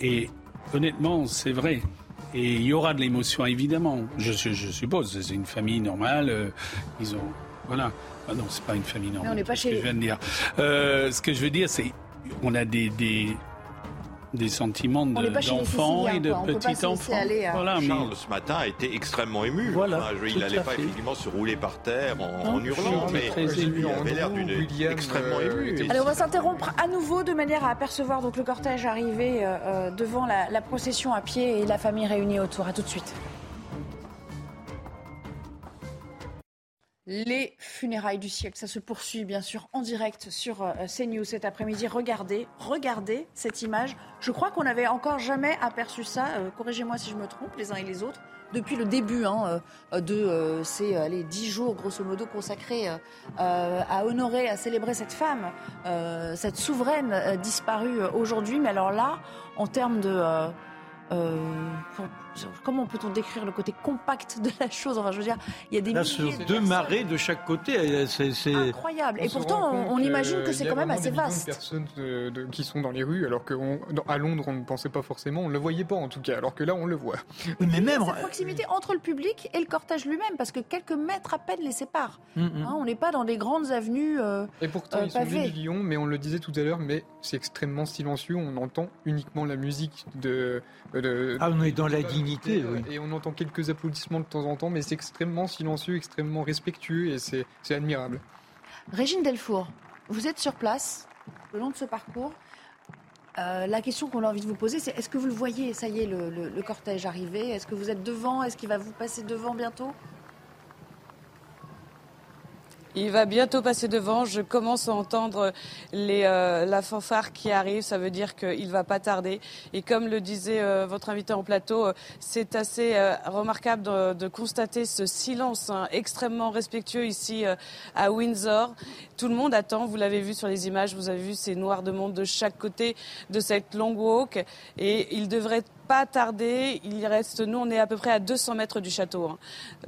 Et honnêtement, c'est vrai. Et il y aura de l'émotion, évidemment. Je, je, suppose, c'est une famille normale. Euh, ils ont, voilà. Ah non, c'est pas une famille normale. on n'est pas chez. Ce que je viens de dire. Euh, ce que je veux dire, c'est, on a des, des des sentiments d'enfants et de petits enfants. Voilà, Charles, ce matin, a été extrêmement ému. Voilà, il n'allait pas effectivement se rouler par terre en, hurlant, mais il avait l'air d'une extrêmement ému. Alors, on va s'interrompre à nouveau de manière à apercevoir donc, le cortège arriver euh, euh, devant la, la procession à pied et la famille réunie autour. À tout de suite. Les funérailles du siècle, ça se poursuit bien sûr en direct sur euh, CNews cet après-midi. Regardez, regardez cette image. Je crois qu'on n'avait encore jamais aperçu ça. Euh, corrigez-moi si je me trompe, les uns et les autres. Depuis le début hein, euh, de ces dix jours, grosso modo, consacrés à honorer, à célébrer cette femme, cette souveraine disparue aujourd'hui. Mais alors là, en termes de comment peut-on décrire le côté compact de la chose? Enfin, je veux dire, il y a des Là, sur deux marées de chaque côté, c'est incroyable. Et pourtant, on, imagine que c'est quand même assez vaste. Il y a personnes de, qui sont dans les rues, alors qu'à Londres, on ne pensait pas forcément, on ne le voyait pas en tout cas, alors que là, on le voit. Mais même cette proximité entre le public et le cortège lui-même, parce que quelques mètres à peine les séparent. Mm, mm. Hein, on n'est pas dans des grandes avenues. Euh, et pourtant, euh, ils sont 8 millions, mais on le disait tout à l'heure, mais c'est extrêmement silencieux. On entend uniquement la musique de. de ah, on est dans la et on entend quelques applaudissements de temps en temps, mais c'est extrêmement silencieux, extrêmement respectueux et c'est admirable. Régine Delfour, vous êtes sur place le long de ce parcours. Euh, la question qu'on a envie de vous poser, c'est est-ce que vous le voyez, ça y est, le, le cortège arrivé? Est-ce que vous êtes devant? Est-ce qu'il va vous passer devant bientôt? Il va bientôt passer devant. Je commence à entendre les, euh, la fanfare qui arrive. Ça veut dire qu'il va pas tarder. Et comme le disait euh, votre invité en plateau, euh, c'est assez remarquable de, constater ce silence hein, extrêmement respectueux ici à Windsor. Tout le monde attend. Vous l'avez vu sur les images. Vous avez vu ces noirs de monde de chaque côté de cette long walk. Et il devrait pas tarder. Il reste, nous, on est à peu près à 200 mètres du château. Hein.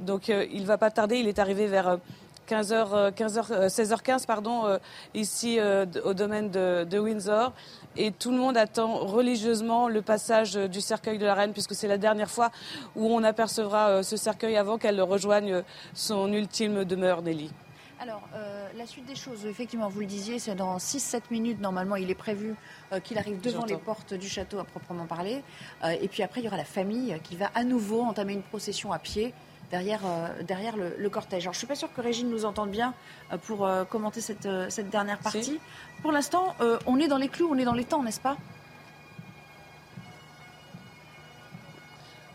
Donc, il va pas tarder. Il est arrivé vers 15h, 15h, 16h15 pardon, euh, ici euh, au domaine de, Windsor. Et tout le monde attend religieusement le passage du cercueil de la reine, puisque c'est la dernière fois où on apercevra euh, ce cercueil avant qu'elle rejoigne son ultime demeure, Nelly. Alors, la suite des choses, effectivement, vous le disiez, c'est dans 6-7 minutes, normalement, il est prévu qu'il arrive devant les portes du château à proprement parler. et puis après, il y aura la famille qui va à nouveau entamer une procession à pied derrière, derrière le, cortège. Alors, je ne suis pas sûre que Régine nous entende bien pour commenter cette, cette dernière partie. Pour l'instant, on est dans les clous, on est dans les temps, n'est-ce pas?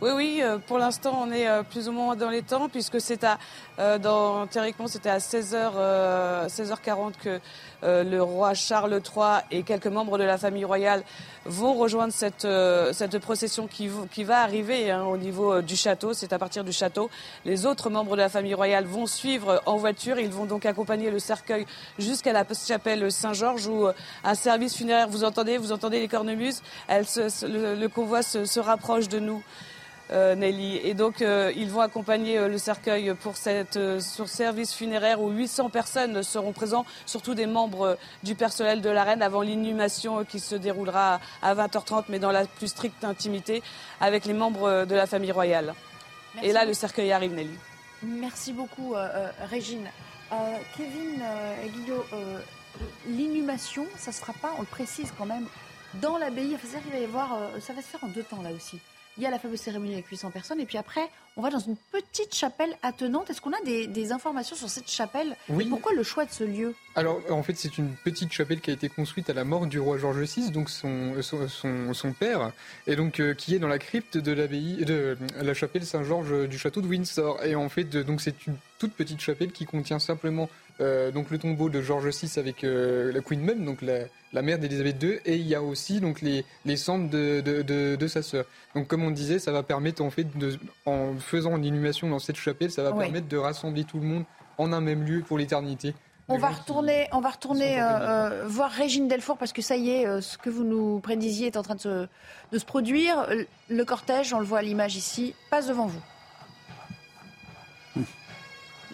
Oui, oui, euh, pour l'instant, on est euh, plus ou moins dans les temps, puisque c'est à, euh, dans, théoriquement, c'était à 16h, 16h40 que le roi Charles III et quelques membres de la famille royale vont rejoindre cette, cette procession qui, qui va arriver hein, au niveau du château. C'est à partir du château. Les autres membres de la famille royale vont suivre en voiture. Ils vont donc accompagner le cercueil jusqu'à la chapelle Saint-Georges où un service funéraire, vous entendez, vous entendez les cornemuses, elle le, convoi se, se rapproche de nous. Euh, Nelly. Et donc, euh, ils vont accompagner euh, le cercueil pour cette sur service funéraire où 800 personnes seront présents, surtout des membres du personnel de la reine, avant l'inhumation qui se déroulera à 20h30, mais dans la plus stricte intimité, avec les membres de la famille royale. Et là, le cercueil arrive, Nelly. Merci beaucoup, Régine. Kevin et Guido, l'inhumation, ça ne se fera pas, on le précise quand même, dans l'abbaye. il va y avoir, ça va se faire en deux temps là aussi il y a la fameuse cérémonie avec 800 personnes, et puis après, on va dans une petite chapelle attenante. Est-ce qu'on a des, informations sur cette chapelle? Oui. pourquoi le choix de ce lieu? Alors, en fait, c'est une petite chapelle qui a été construite à la mort du roi George VI, donc son, son, père, et donc euh, qui est dans la crypte de l'abbaye de la chapelle Saint-Georges du château de Windsor. Et en fait, donc c'est une toute petite chapelle qui contient simplement euh, donc le tombeau de George VI avec euh, la Queen Mum, donc la, mère d'Elisabeth II, et il y a aussi donc les, les cendres de, de, sa sœur. Donc comme on disait, ça va permettre en fait de, en faisant l'inhumation dans cette chapelle, ça va permettre de rassembler tout le monde en un même lieu pour l'éternité. On va, retourner, on va retourner, euh, voir Régine Delfour parce que ça y est, ce que vous nous prédisiez est en train de se, de se produire. Le cortège, on le voit à l'image ici, passe devant vous.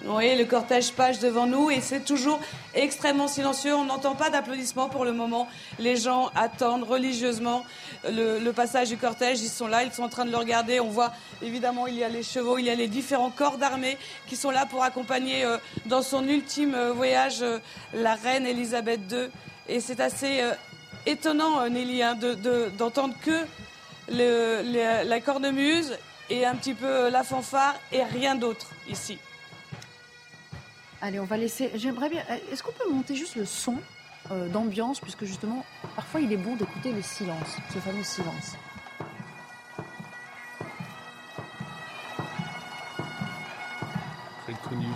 Oui, le cortège passe devant nous et c'est toujours extrêmement silencieux. On n'entend pas d'applaudissements pour le moment. Les gens attendent religieusement le, passage du cortège. Ils sont là, ils sont en train de le regarder. On voit évidemment, il y a les chevaux, il y a les différents corps d'armée qui sont là pour accompagner euh, dans son ultime euh, voyage euh, la reine Elisabeth II. Et c'est assez étonnant, Nelly, hein, d'entendre que la cornemuse et un petit peu la fanfare et rien d'autre ici. Allez, on va laisser. J'aimerais bien. Euh, est-ce qu'on peut monter juste le son euh, d'ambiance, puisque justement, parfois il est bon d'écouter le silence, ce fameux silence. Très connu.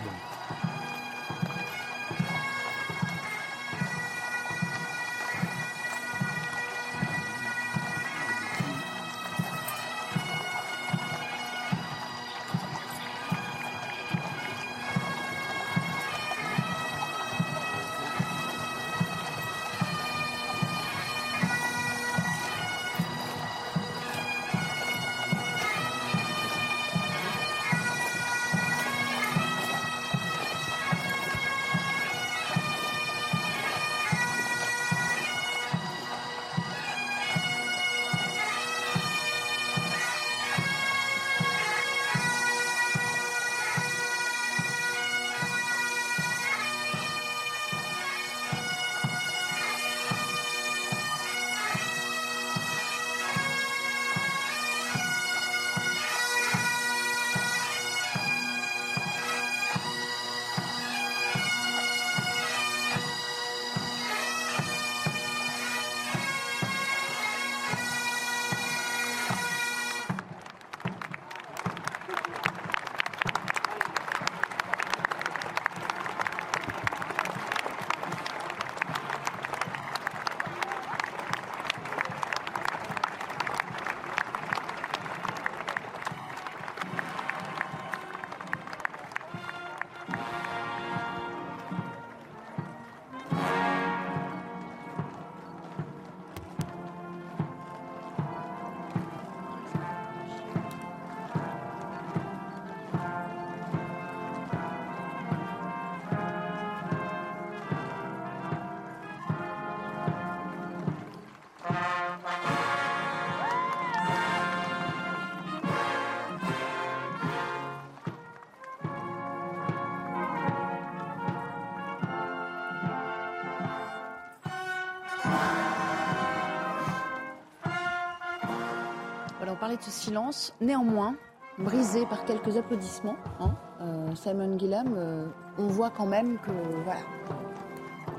De ce silence. Néanmoins, brisé par quelques applaudissements. hein. Euh, Simon Gillam, euh, on voit quand même que voilà,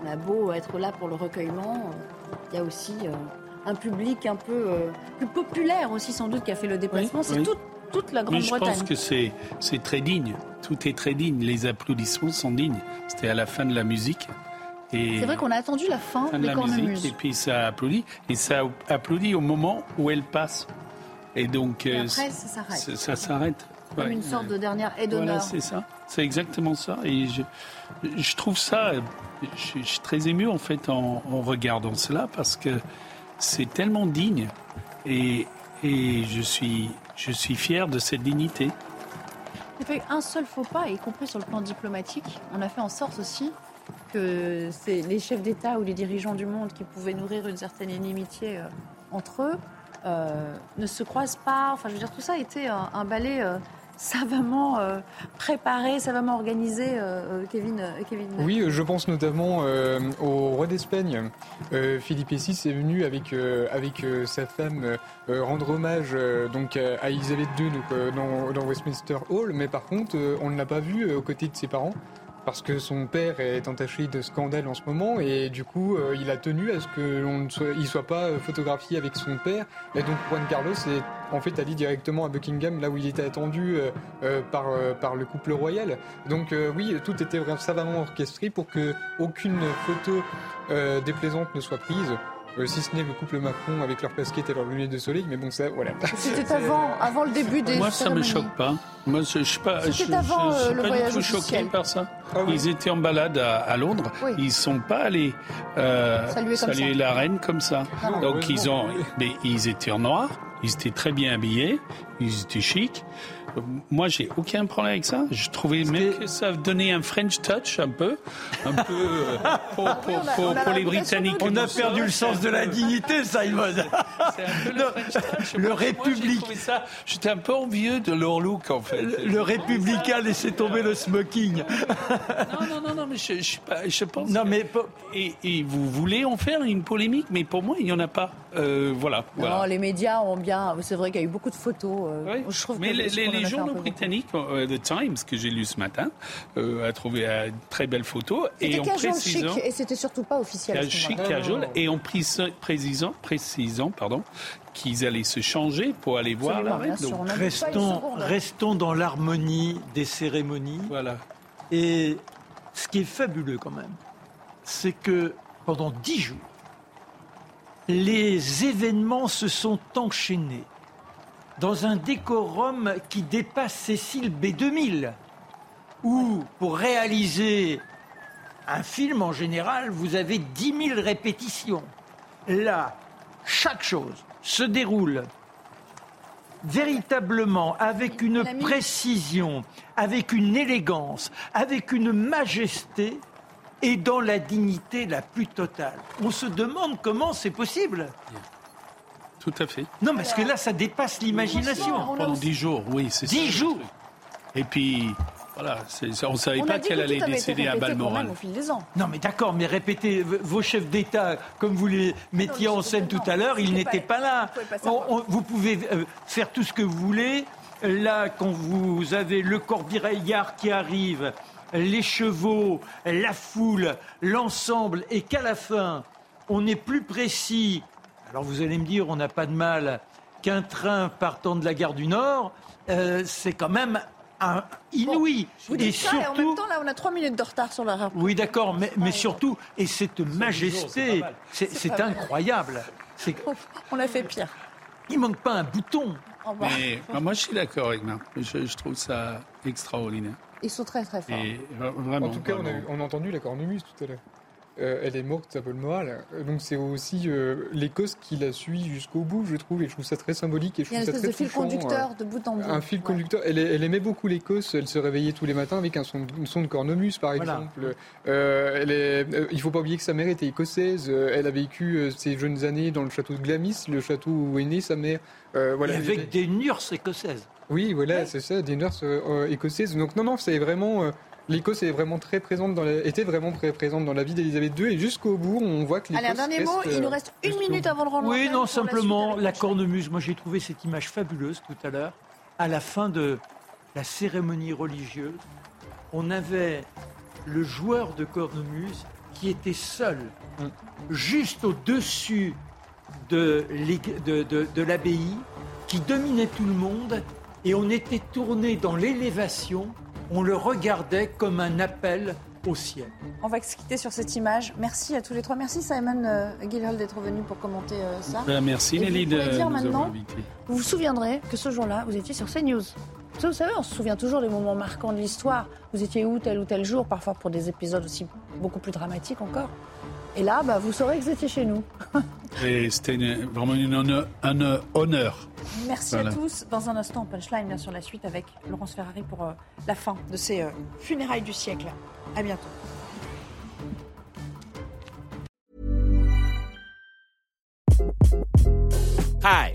on a beau être là pour le recueillement, euh, il y a aussi euh, un public un peu plus populaire aussi sans doute qui a fait le déplacement. Oui, C'est oui. toute, toute la Mais je Grande-Bretagne. pense que c'est c'est très digne. Tout est très digne. Les applaudissements sont dignes. C'était à la fin de la musique. Et C'est vrai qu'on a attendu la fin, fin de la musique et puis ça applaudit et ça applaudit au moment où elle passe. Et donc Et euh, après, ça s'arrête. ça ça s'arrête. Comme Ouais. une sorte de dernière aide Voilà, c'est ça. C'est exactement ça. Et je, je trouve ça, je, je suis très ému en fait en, en regardant cela parce que c'est tellement digne et, et je suis, je suis fier de cette dignité. Il n'y a pas eu un seul faux pas, y compris sur le plan diplomatique. On a fait en sorte aussi que c'est les chefs d'État ou les dirigeants du monde qui pouvaient nourrir une certaine inimitié euh, entre eux euh, ne se croisent pas. Enfin, je veux dire, tout ça a été un, un ballet euh, savamment euh, préparé, savamment organisé, Kevin. Kevin. Oui, je pense notamment au roi d'Espagne. Philippe VI est venu avec, avec sa femme rendre hommage donc, à Elisabeth II donc, dans, Westminster Hall, mais par contre, on ne l'a pas vu aux côtés de ses parents. Parce que son père est entaché de scandale en ce moment et du coup euh, il a tenu à ce ne soit, soit pas euh, photographié avec son père et donc Juan Carlos est en fait allé directement à Buckingham là où il était attendu euh, par, par le couple royal. Donc oui, tout était vraiment savamment orchestré pour que aucune photo déplaisante ne soit prise, euh, si ce n'est le couple Macron avec leur casquette et leurs lunettes de soleil. Mais bon, ça, voilà. [laughs] C'était avant, avant le début des Moi, ça me cérémonies. choque pas. Moi, je, je suis pas, je, C'était je- avant, je euh, suis le pas voyage du tout choqué par ça. Ah oui. Ils étaient en balade à, à Londres. Oui. Ils sont pas allés euh, Saluer la reine comme ça. Ah non. Donc ils ont, mais ils étaient en noir. Ils étaient très bien habillés. Ils étaient chics. Moi, j'ai aucun problème avec ça. Je trouvais même que ça donnait un French touch un peu, un peu euh, [laughs] pour, pour- oui, on a- pour- on a pour les Britanniques. On a perdu ça, le sens de la dignité, [laughs] Simon. C'est un peu le French touch. [laughs] le Moi, j'ai république- J'étais un peu envieux de leur look en fait. Le, le républicain laissait tomber le smoking. Non, non, non, non, mais je, je, suis pas- je pense. Non, que- mais Et, et vous voulez en faire une polémique, mais pour moi, il n'y en a pas. Euh, voilà. Non, les médias ont bien. C'est vrai qu'il y a eu beaucoup de photos. euh, Oui. je trouve mais que- les, les- journaux britanniques, euh, The Times, que j'ai lu ce matin, euh, a trouvé une très belle photo. Et en précisant, chic et c'était surtout pas officiel. à chic, casual, et en précisant, précisant, précisant pardon, qu'ils allaient se changer pour aller voir la reine. restons, restons dans l'harmonie des cérémonies. Voilà. Et ce qui est fabuleux quand même, c'est que pendant dix jours, les événements se sont enchaînés dans un décorum qui dépasse Cécile B2000, où pour réaliser un film en général, vous avez 10 000 répétitions. Là, chaque chose se déroule véritablement avec une précision, avec une élégance, avec une majesté et dans la dignité la plus totale. On se demande comment c'est possible. Tout à fait. Non, parce que là, ça dépasse l'imagination. Pendant dix jours, oui, c'est ça. Dix jours. Et puis, voilà, on ne savait On pas qu'elle que allait décéder à Balmoral. même au fil des ans. Non, mais d'accord, mais répétez, vos chefs d'État, comme vous les mettiez Non, en scène tout à l'heure, ils n'étaient pas- pas là. vous pouvez pas On- savoir. on- vous pouvez euh, faire tout ce que vous voulez. Là, quand vous avez le corbillard qui arrive, les chevaux, la foule, l'ensemble, et qu'à la fin, on est plus précis. Alors vous allez me dire, on n'a pas de mal qu'un train partant de la gare du Nord, euh, c'est quand même un inouï. Vous et ça et en surtout, même temps, là, on a trois minutes de retard sur la oui, d'accord, mais, mais surtout, et cette majesté, c'est incroyable. [laughs] On a fait pire. Il manque pas un bouton. Mais ah, moi, je suis d'accord avec Marc. Je, je trouve ça extraordinaire. Ils sont très très forts. Et vra- vraiment. En tout cas, on a, on a entendu la cornemuse tout à l'heure. Euh, elle est morte, ça peut le moral. Donc c'est aussi euh, l'Écosse qui la suit jusqu'au bout, je trouve, et je trouve ça très symbolique. Et je Il y a une trouve ça espèce de fil touchant, conducteur euh, de bout en bout. Un fil Ouais. conducteur. Elle, elle aimait beaucoup l'Écosse. Elle se réveillait tous les matins avec un son, un son de cornemuse, par Voilà. exemple. Euh, elle est, euh, il faut pas oublier que sa mère était écossaise. Elle a vécu euh, ses jeunes années dans le château de Glamis, le château où est née sa mère. Euh, voilà. Et avec des nurses écossaises. Oui, voilà, c'est ça, des nurses écossaises. Donc non, non, c'est vraiment. L'Écosse est vraiment très présente dans la, était vraiment très présente dans la vie d'Elisabeth II et jusqu'au bout, on voit que Allez, un dernier mot. Il nous euh, reste une minute avant de rendre Oui, non, la simplement la cornemuse. Moi, j'ai trouvé cette image fabuleuse tout à l'heure, à la fin de la cérémonie religieuse, on avait le joueur de cornemuse qui était seul, juste au-dessus de, l'ég- de- de- de l'abbaye, qui dominait tout le monde, et on était tourné dans l'élévation, on le regardait comme un appel au ciel. On va se quitter sur cette image. Merci à tous les trois. Merci Simon euh, d'être venu pour commenter euh, ça. Ben, merci Nelly de dire nous maintenant avoir invités. Vous vous souviendrez que ce jour-là, vous étiez sur CNews. Vous savez, on se souvient toujours des moments marquants de l'histoire. Vous étiez où tel ou tel jour, parfois pour des épisodes aussi beaucoup plus dramatiques encore. Et là, bah, vous saurez que vous étiez chez nous. [laughs] Et c'était une- vraiment une honneur- un honneur. Merci Voilà. à tous. Dans un instant, punchline bien sur la suite avec Laurence Ferrari pour euh, la fin de ces euh, funérailles du siècle. À bientôt. Hi,